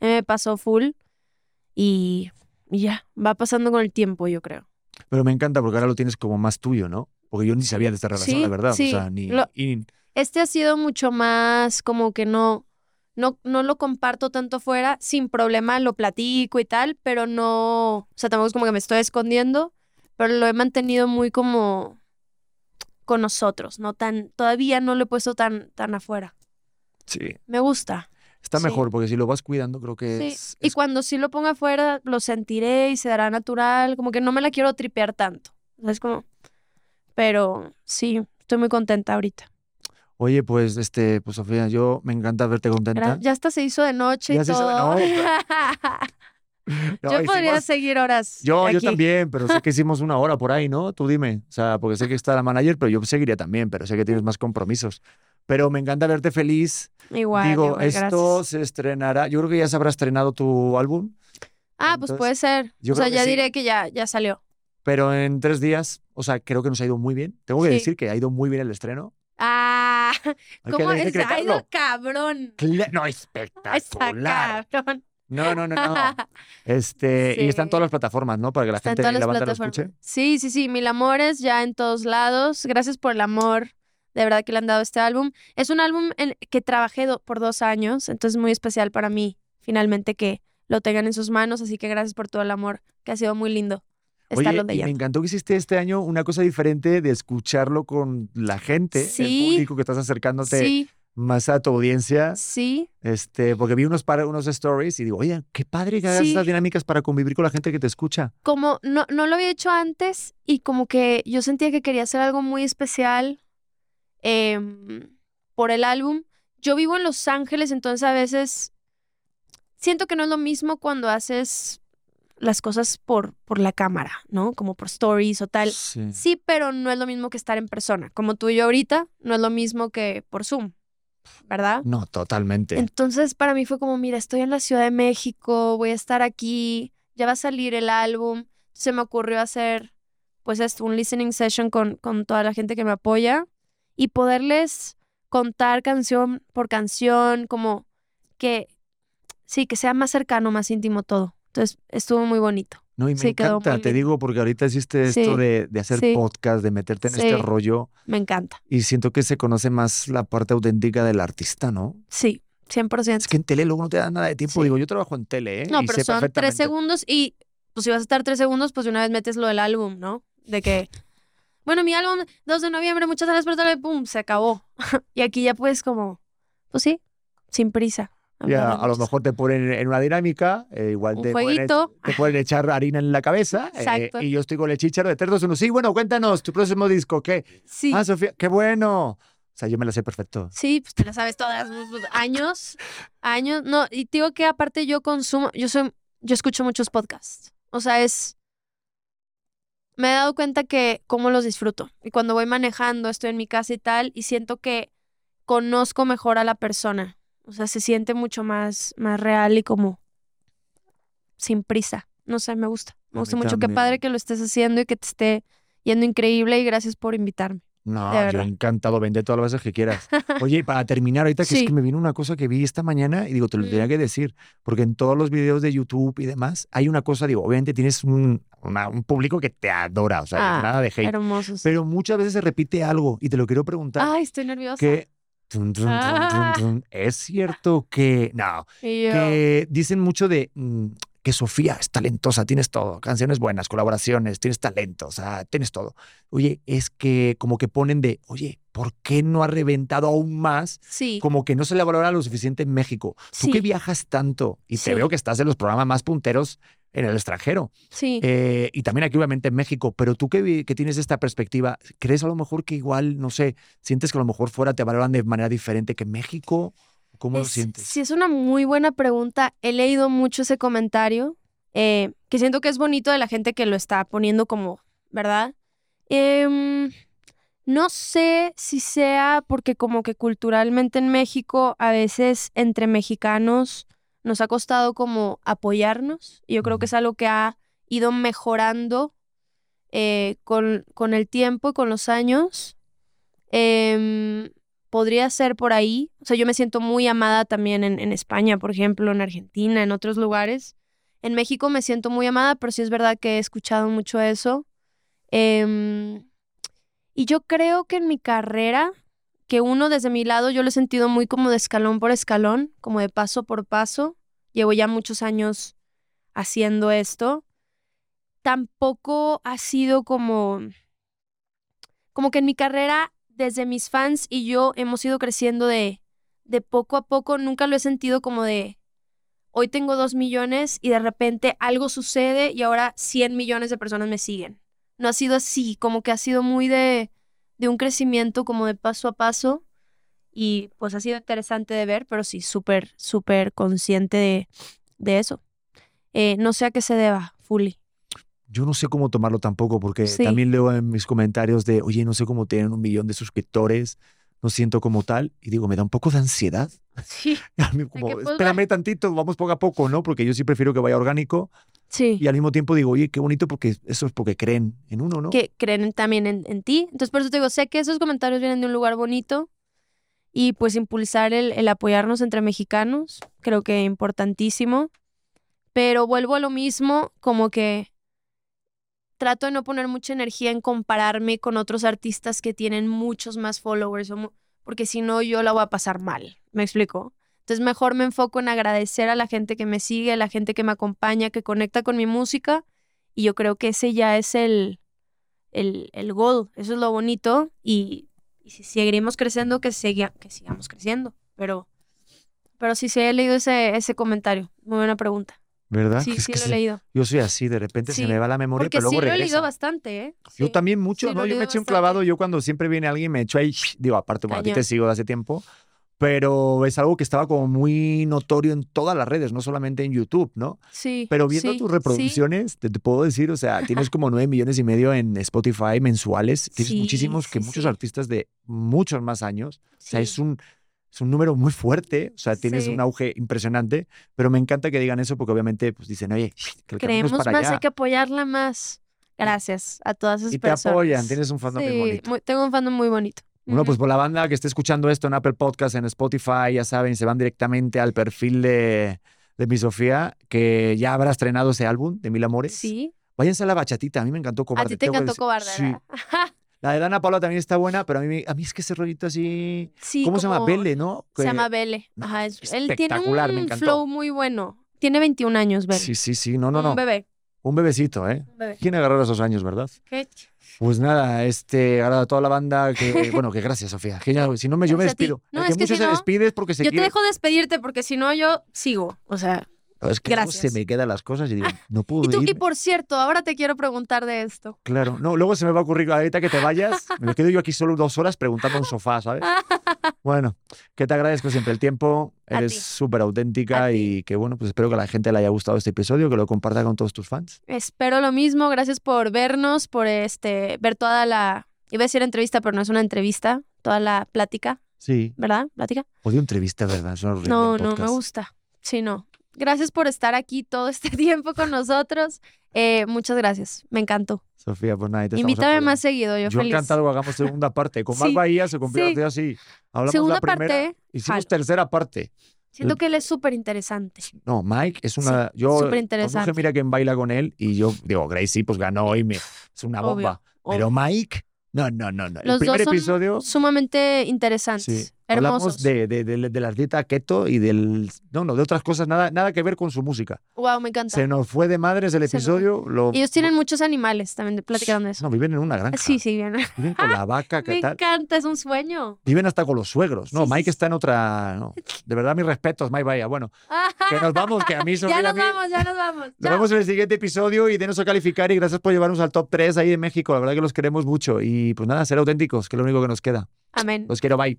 A mí me pasó full y, y ya, va pasando con el tiempo, yo creo. Pero me encanta porque ahora lo tienes como más tuyo, ¿no? Porque yo ni sabía de esta relación, Sí, la verdad. sí. O sea, ni. Lo- Este ha sido mucho más como que no, no, no lo comparto tanto fuera, sin problema lo platico y tal, pero no, o sea, tampoco es como que me estoy escondiendo, pero lo he mantenido muy como con nosotros, no tan, todavía no lo he puesto tan, tan afuera. sí. Me gusta. Está Sí. mejor porque si lo vas cuidando, creo que Sí. es. Y cuando sí lo ponga afuera, lo sentiré y se dará natural, como que no me la quiero tripear tanto. O sea, es como, pero sí, estoy muy contenta ahorita. Oye, pues, este, pues Sofía, yo me encanta verte contenta. Ya hasta se hizo de noche Ya y se hizo de- todo. no, No, yo podría hicimos- seguir horas. Yo, yo aquí. también, pero sé que hicimos una hora por ahí, ¿no? Tú dime. O sea, porque sé que está la manager, pero yo seguiría también, pero sé que tienes más compromisos. Pero me encanta verte feliz. Igual. Digo, igual, esto gracias. se estrenará. Yo creo que ya se habrá estrenado tu álbum, Ah, pues entonces, puede ser. yo o sea, ya sí. diré que ya, ya salió. pero en tres días, o sea, creo que nos ha ido muy bien. Tengo que Sí. decir que ha ido muy bien el estreno. Ah, ¿cómo es? Cabrón. No, Está espectacular. cabrón. No, no, no, no. Este, y está en Sí. todas las plataformas, ¿no? Para que la Está en gente, todas la las banda lo escuche. Sí, sí, sí. Mil Amores ya en todos lados. Gracias por el amor. De verdad que le han dado este álbum. Es un álbum en que trabajé do- por dos años, entonces muy especial para mí, finalmente, que lo tengan en sus manos. Así que gracias por todo el amor, que ha sido muy lindo Oye, y me encantó que hiciste este año una cosa diferente de escucharlo con la gente, el Sí. público que estás acercándote Sí, más a tu audiencia. sí. Este, porque vi unos, para, unos stories y digo, oye, qué padre que hagas Sí. estas dinámicas para convivir con la gente que te escucha. Como no, no lo había hecho antes y como que yo sentía que quería hacer algo muy especial em, por el álbum. Yo vivo en Los Ángeles, entonces a veces siento que no es lo mismo cuando haces las cosas por, por la cámara, ¿no? Como por stories o tal. Sí. Sí, pero no es lo mismo que estar en persona. Como tú y yo ahorita, no es lo mismo que por Zoom, ¿verdad? No, totalmente. Entonces para mí fue como, mira, estoy en la Ciudad de México, voy a estar aquí, ya va a salir el álbum. Se me ocurrió hacer pues esto, un listening session con, con toda la gente que me apoya y poderles contar canción por canción, como que sí, que sea más cercano, más íntimo todo. Entonces estuvo muy bonito. No, y me sí, encanta, te digo, porque ahorita hiciste esto Sí, de, de hacer sí. podcast, de meterte en este rollo Me encanta. y siento que se conoce más la parte auténtica del artista, ¿no? Sí, 100%. Es que en tele luego no te da nada de tiempo. Digo, yo trabajo en tele, ¿eh? No, Y pero sé son tres segundos y pues si vas a estar tres segundos, pues de una vez metes lo del álbum, ¿no? De que, bueno, mi álbum 2 de noviembre, muchas gracias por todo, pum, se acabó. y aquí ya puedes como, pues sí, sin prisa. Ya, a lo mejor te ponen en una dinámica, eh, igual Un te pueden, fueguito. te pueden echar harina en la cabeza. eh, y yo estoy con el chicharo de 3, 2, 1. Sí, bueno, cuéntanos, tu próximo disco, ¿qué? Sí, Ah, Sofía, qué bueno. O sea, yo me lo sé perfecto. sí, pues te la sabes todas, pues, años, años. No, y te digo que aparte yo consumo, yo soy, yo escucho muchos podcasts. O sea, es, me he dado cuenta que cómo los disfruto. Y cuando voy manejando, estoy en mi casa y tal, y siento que conozco mejor a la persona. O sea, se siente mucho más, más real y como sin prisa. No sé, me gusta. Me gusta mucho. Qué padre que lo estés haciendo y que te esté yendo increíble y gracias por invitarme. No, yo encantado, vende todas las veces que quieras. Oye, y para terminar, ahorita que es que me vino una cosa que vi esta mañana y digo, te lo tenía Mm. que decir, porque en todos los videos de YouTube y demás hay una cosa, digo, obviamente tienes un, una- un público que te adora, o sea, Ah, nada de hate, Hermosos. pero muchas veces se repite algo y te lo quiero preguntar, Ay, estoy nerviosa. que... Ah. Es cierto que... No, que dicen mucho de mm, que Sofía es talentosa, tienes todo, canciones buenas, colaboraciones, tienes talento, o sea, tienes todo. Oye, es que como que ponen de, oye, ¿por qué no ha reventado aún más? sí, Como que no se le valora lo suficiente en México. Tú que viajas tanto y te veo que estás en los programas más punteros en el extranjero sí. eh, y también aquí obviamente en México, pero tú que, tienes esta perspectiva, ¿crees a lo mejor que igual, no sé, sientes que a lo mejor fuera te valoran de manera diferente que México? ¿Cómo lo Es- sientes? Sí, es una muy buena pregunta. He leído mucho ese comentario, eh, que siento que es bonito de la gente que lo está poniendo como, ¿verdad? Em, No sé si sea porque como que culturalmente en México a veces entre mexicanos nos ha costado como apoyarnos. Y yo creo que es algo que ha ido mejorando eh, con, con el tiempo y con los años. Em, podría ser por ahí. O sea, yo me siento muy amada también en, en España, por ejemplo, en Argentina, en otros lugares. En México me siento muy amada, pero sí es verdad que he escuchado mucho eso. Em, y yo creo que en mi carrera, que uno desde mi lado yo lo he sentido muy como de escalón por escalón, como de paso por paso. Llevo ya muchos años haciendo esto. Tampoco ha sido como como que en mi carrera desde mis fans y yo hemos ido creciendo de de poco a poco, nunca lo he sentido como de hoy tengo dos millones y de repente algo sucede y ahora 100 millones de personas me siguen. No ha sido así, como que ha sido muy de, de un crecimiento como de paso a paso y pues ha sido interesante de ver, pero sí, súper, súper consciente de, de eso. Eh, no sé a qué se deba, fully. Yo no sé cómo tomarlo tampoco, porque Sí. también leo en mis comentarios de, oye, no sé cómo tienen un millón de suscriptores, no siento como tal, y digo, me da un poco de ansiedad. Sí, A mí como, espérame tantito, vamos poco a poco, ¿no? Porque yo sí prefiero que vaya orgánico, sí. y al mismo tiempo digo, oye, qué bonito, porque eso es porque creen en uno, ¿no? que creen también en, en ti. Entonces, por eso te digo, sé que esos comentarios vienen de un lugar bonito y pues impulsar el, el apoyarnos entre mexicanos, creo que importantísimo. Pero vuelvo a lo mismo, como que trato de no poner mucha energía en compararme con otros artistas que tienen muchos más followers, porque si no yo la voy a pasar mal. ¿Me explico? Entonces mejor me enfoco en agradecer a la gente que me sigue, a la gente que me acompaña, que conecta con mi música. Y yo creo que ese ya es el, el, el goal. Eso es lo bonito. Y, y si seguiremos creciendo, que, siga- que sigamos creciendo. Pero, pero sí, sí he leído ese, ese comentario. Muy buena pregunta. ¿Verdad? Sí, sí lo he se- leído. Yo soy así, de repente se Sí, me va la memoria, Porque pero sí luego lo he regresa. leído bastante, ¿eh? Yo también mucho, Sí, ¿no? Yo me eché un clavado, yo cuando siempre viene alguien me echo ahí, digo, aparte, bueno, a ti te sigo de hace tiempo, pero es algo que estaba como muy notorio en todas las redes, no solamente en YouTube, ¿no? Sí. Pero viendo sí, tus sí. reproducciones, te, te puedo decir, o sea, tienes como nueve millones y medio en Spotify mensuales, tienes Sí, muchísimos que sí, muchos sí. artistas de muchos más años, o sea, Sí. es un... Es un número muy fuerte, o sea, tienes Sí. un auge impresionante, pero me encanta que digan eso porque obviamente pues dicen, oye, que el camino es Creemos para más, allá. hay que apoyarla más. Gracias a todas esas Y te personas. apoyan, tienes un fandom Sí, bonito. muy- tengo un fandom muy bonito. Bueno, pues por la banda que esté escuchando esto en Apple Podcast, en Spotify, ya saben, se van directamente al perfil de, de mi Sofía, que ya habrá estrenado ese álbum de Mil Amores. Sí. Váyanse a la bachatita, a mí me encantó A Cobarde. ti te encantó Cobarde, Sí. La de Dana Paula también está buena, pero a mí, a mí es que ese rollito así... Sí, ¿Cómo se llama? Belle, ¿no? Se llama Bele. Ajá, es- él tiene un flow muy bueno. Tiene 21 años, Bele. Sí, sí, sí, no, no, no. Un bebé. Un bebecito, ¿eh? Un bebé. ¿Quién agarró esos años, verdad? ¿Qué? Pues nada, este, ahora a toda la banda que, bueno, que gracias, Sofía. Que ya- si no me, yo me despido. No, es que mucho si se no, despide es porque se Yo te dejo despedirte porque si no yo sigo. O sea. Es que luego se Gracias. me quedan las cosas y digo, no puedo Y, tú, y por cierto, ahora te quiero preguntar de esto. Claro, no, luego se me va a ocurrir ahorita que te vayas, me quedo yo aquí solo dos horas preguntando a un sofá, ¿sabes? Bueno, que te agradezco siempre el tiempo, eres súper auténtica y que bueno, pues espero que a la gente le haya gustado este episodio, que lo comparta con todos tus fans. Espero lo mismo. Gracias por vernos, por este ver toda la. Iba a decir entrevista, pero no es una entrevista. Toda la plática, Sí, ¿verdad? ¿Plática? odio entrevista, ¿verdad? Es horrible No, no, me gusta. Sí, no. Gracias por estar aquí todo este tiempo con nosotros. Eh, muchas gracias. Me encantó. Sofía, pues nada, te Invítame más seguido, yo, Yo feliz. encantado hagamos segunda parte. Con Mar Sí, Bahía se convierte sí. así. Hablamos Segunda la primera, parte, hicimos jalo. tercera parte. Siento que él es súper interesante. No, Mike es una. yo súper interesante. mira quién baila con él y yo digo, Gracie, pues ganó y me, es una Obvio, bomba. obvio. Pero Mike, no, no, no, no. El Los primer dos son episodio, sumamente interesantes, sí. Hablamos de, de, de, de la dieta keto y del. No, no, de otras cosas, nada, nada que ver con su música. Wow, me encanta. Se nos fue de madres el Se nos episodio. Lo, Ellos tienen muchos animales, también platicando de eso. No, viven en una granja. Sí, sí, bien. Viven con la vaca, Me ¿qué tal? encanta, es un sueño. Viven hasta con los suegros. No, Sí, Mike sí. está en otra. No. De verdad, mis respetos, Mike Vaya. Bueno, que nos vamos, que a mí Sofía, ya nos mí- vamos, ya nos vamos. Nos Chao. vemos en el siguiente episodio y denos a calificar y gracias por llevarnos al top 3 ahí de México. La verdad que los queremos mucho y pues nada, ser auténticos, que es lo único que nos queda. Amén. Los quiero, bye.